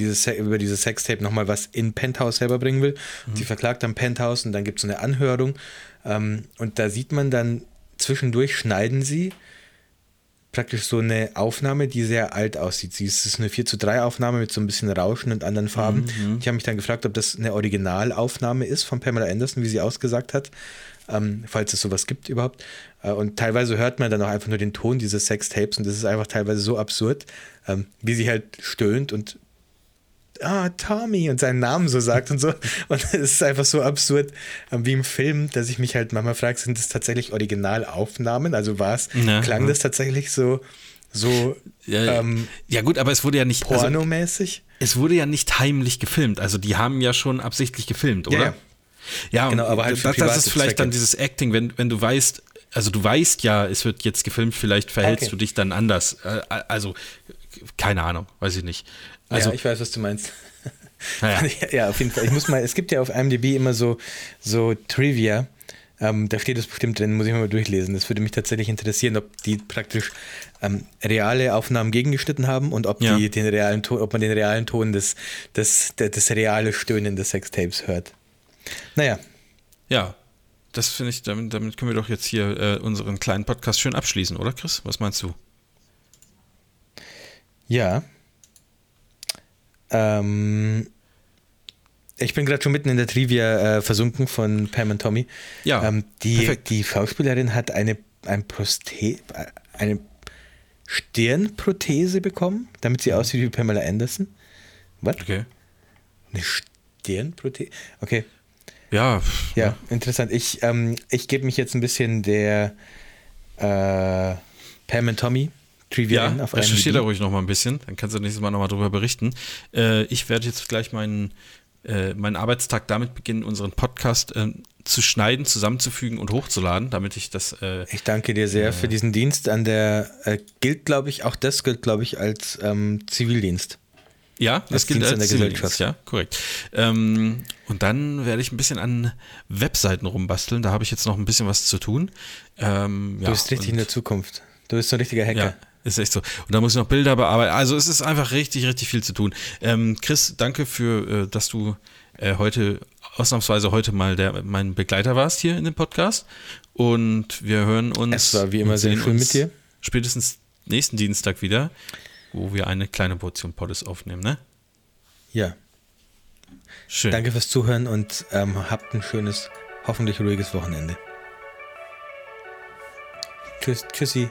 dieses, über dieses Sextape nochmal was in Penthouse selber bringen will. Mhm. Sie verklagt dann Penthouse und dann gibt es so eine Anhörung. Ähm, und da sieht man dann, zwischendurch schneiden sie praktisch so eine Aufnahme, die sehr alt aussieht. Sie ist eine 4 zu 3 Aufnahme mit so ein bisschen Rauschen und anderen Farben. Mhm. Ich habe mich dann gefragt, ob das eine Originalaufnahme ist von Pamela Anderson, wie sie ausgesagt hat, ähm, falls es sowas gibt überhaupt. Äh, und teilweise hört man dann auch einfach nur den Ton dieses Sextapes und das ist einfach teilweise so absurd, ähm, wie sie halt stöhnt und ah, Tommy und seinen Namen so sagt und so. Und es ist einfach so absurd, ähm, wie im Film, dass ich mich halt manchmal frage, sind das tatsächlich Originalaufnahmen? Also war es, ja, klang ja. das tatsächlich so, so ja, ähm, ja, gut, aber es wurde ja nicht also pornomäßig. Also, es wurde ja nicht heimlich gefilmt. Also die haben ja schon absichtlich gefilmt, oder? Ja, ja genau, aber halt das, das ist vielleicht Zwecke. dann dieses Acting, wenn, wenn du weißt, also du weißt ja, es wird jetzt gefilmt, vielleicht verhältst okay. du dich dann anders. Äh, also keine Ahnung, weiß ich nicht. Also, ja, ich weiß, was du meinst. Naja. ja, auf jeden Fall. Ich muss mal, es gibt ja auf IMDb immer so, so Trivia. Ähm, da steht es bestimmt drin, muss ich mal durchlesen. Das würde mich tatsächlich interessieren, ob die praktisch ähm, reale Aufnahmen gegengeschnitten haben und ob, ja. die den realen Ton, ob man den realen Ton des, des, des, des reale Stöhnen des Sextapes hört. Naja. Ja, das finde ich, damit, damit, können wir doch jetzt hier äh, unseren kleinen Podcast schön abschließen, oder Chris? Was meinst du? Ja, ähm, ich bin gerade schon mitten in der Trivia äh, versunken von Pam und Tommy. Ja. Ähm, die, die Schauspielerin hat eine, ein eine Stirnprothese bekommen, damit sie aussieht wie Pamela Anderson. Was? Okay. Eine Stirnprothese? Okay. Ja. Ja, interessant. Ich, ähm, ich gebe mich jetzt ein bisschen der äh, Pam und Tommy Trivia ja, auf recherchiere da ruhig noch mal ein bisschen, dann kannst du nächstes Mal noch mal drüber berichten. Äh, ich werde jetzt gleich meinen, äh, meinen Arbeitstag damit beginnen, unseren Podcast äh, zu schneiden, zusammenzufügen und hochzuladen, damit ich das. Äh, ich danke dir sehr für diesen Dienst. An der äh, gilt, glaube ich, auch das gilt, glaube ich, als ähm, Zivildienst. Ja, das, das gilt als Zivildienst, ja, korrekt. Ähm, und dann werde ich ein bisschen an Webseiten rumbasteln. Da habe ich jetzt noch ein bisschen was zu tun. Ähm, du ja, bist richtig in der Zukunft. Du bist so ein richtiger Hacker. Ja. Ist echt so. Und da muss ich noch Bilder bearbeiten. Also es ist einfach richtig, richtig viel zu tun. Ähm, Chris, danke für, äh, dass du äh, heute, ausnahmsweise heute mal der, mein Begleiter warst hier in dem Podcast. Und wir hören uns. Es war wie immer sehr schön mit dir. Spätestens nächsten Dienstag wieder, wo wir eine kleine Portion Poddes aufnehmen, ne? Ja. Schön. Danke fürs Zuhören und ähm, habt ein schönes, hoffentlich ruhiges Wochenende. Tschüss, tschüssi.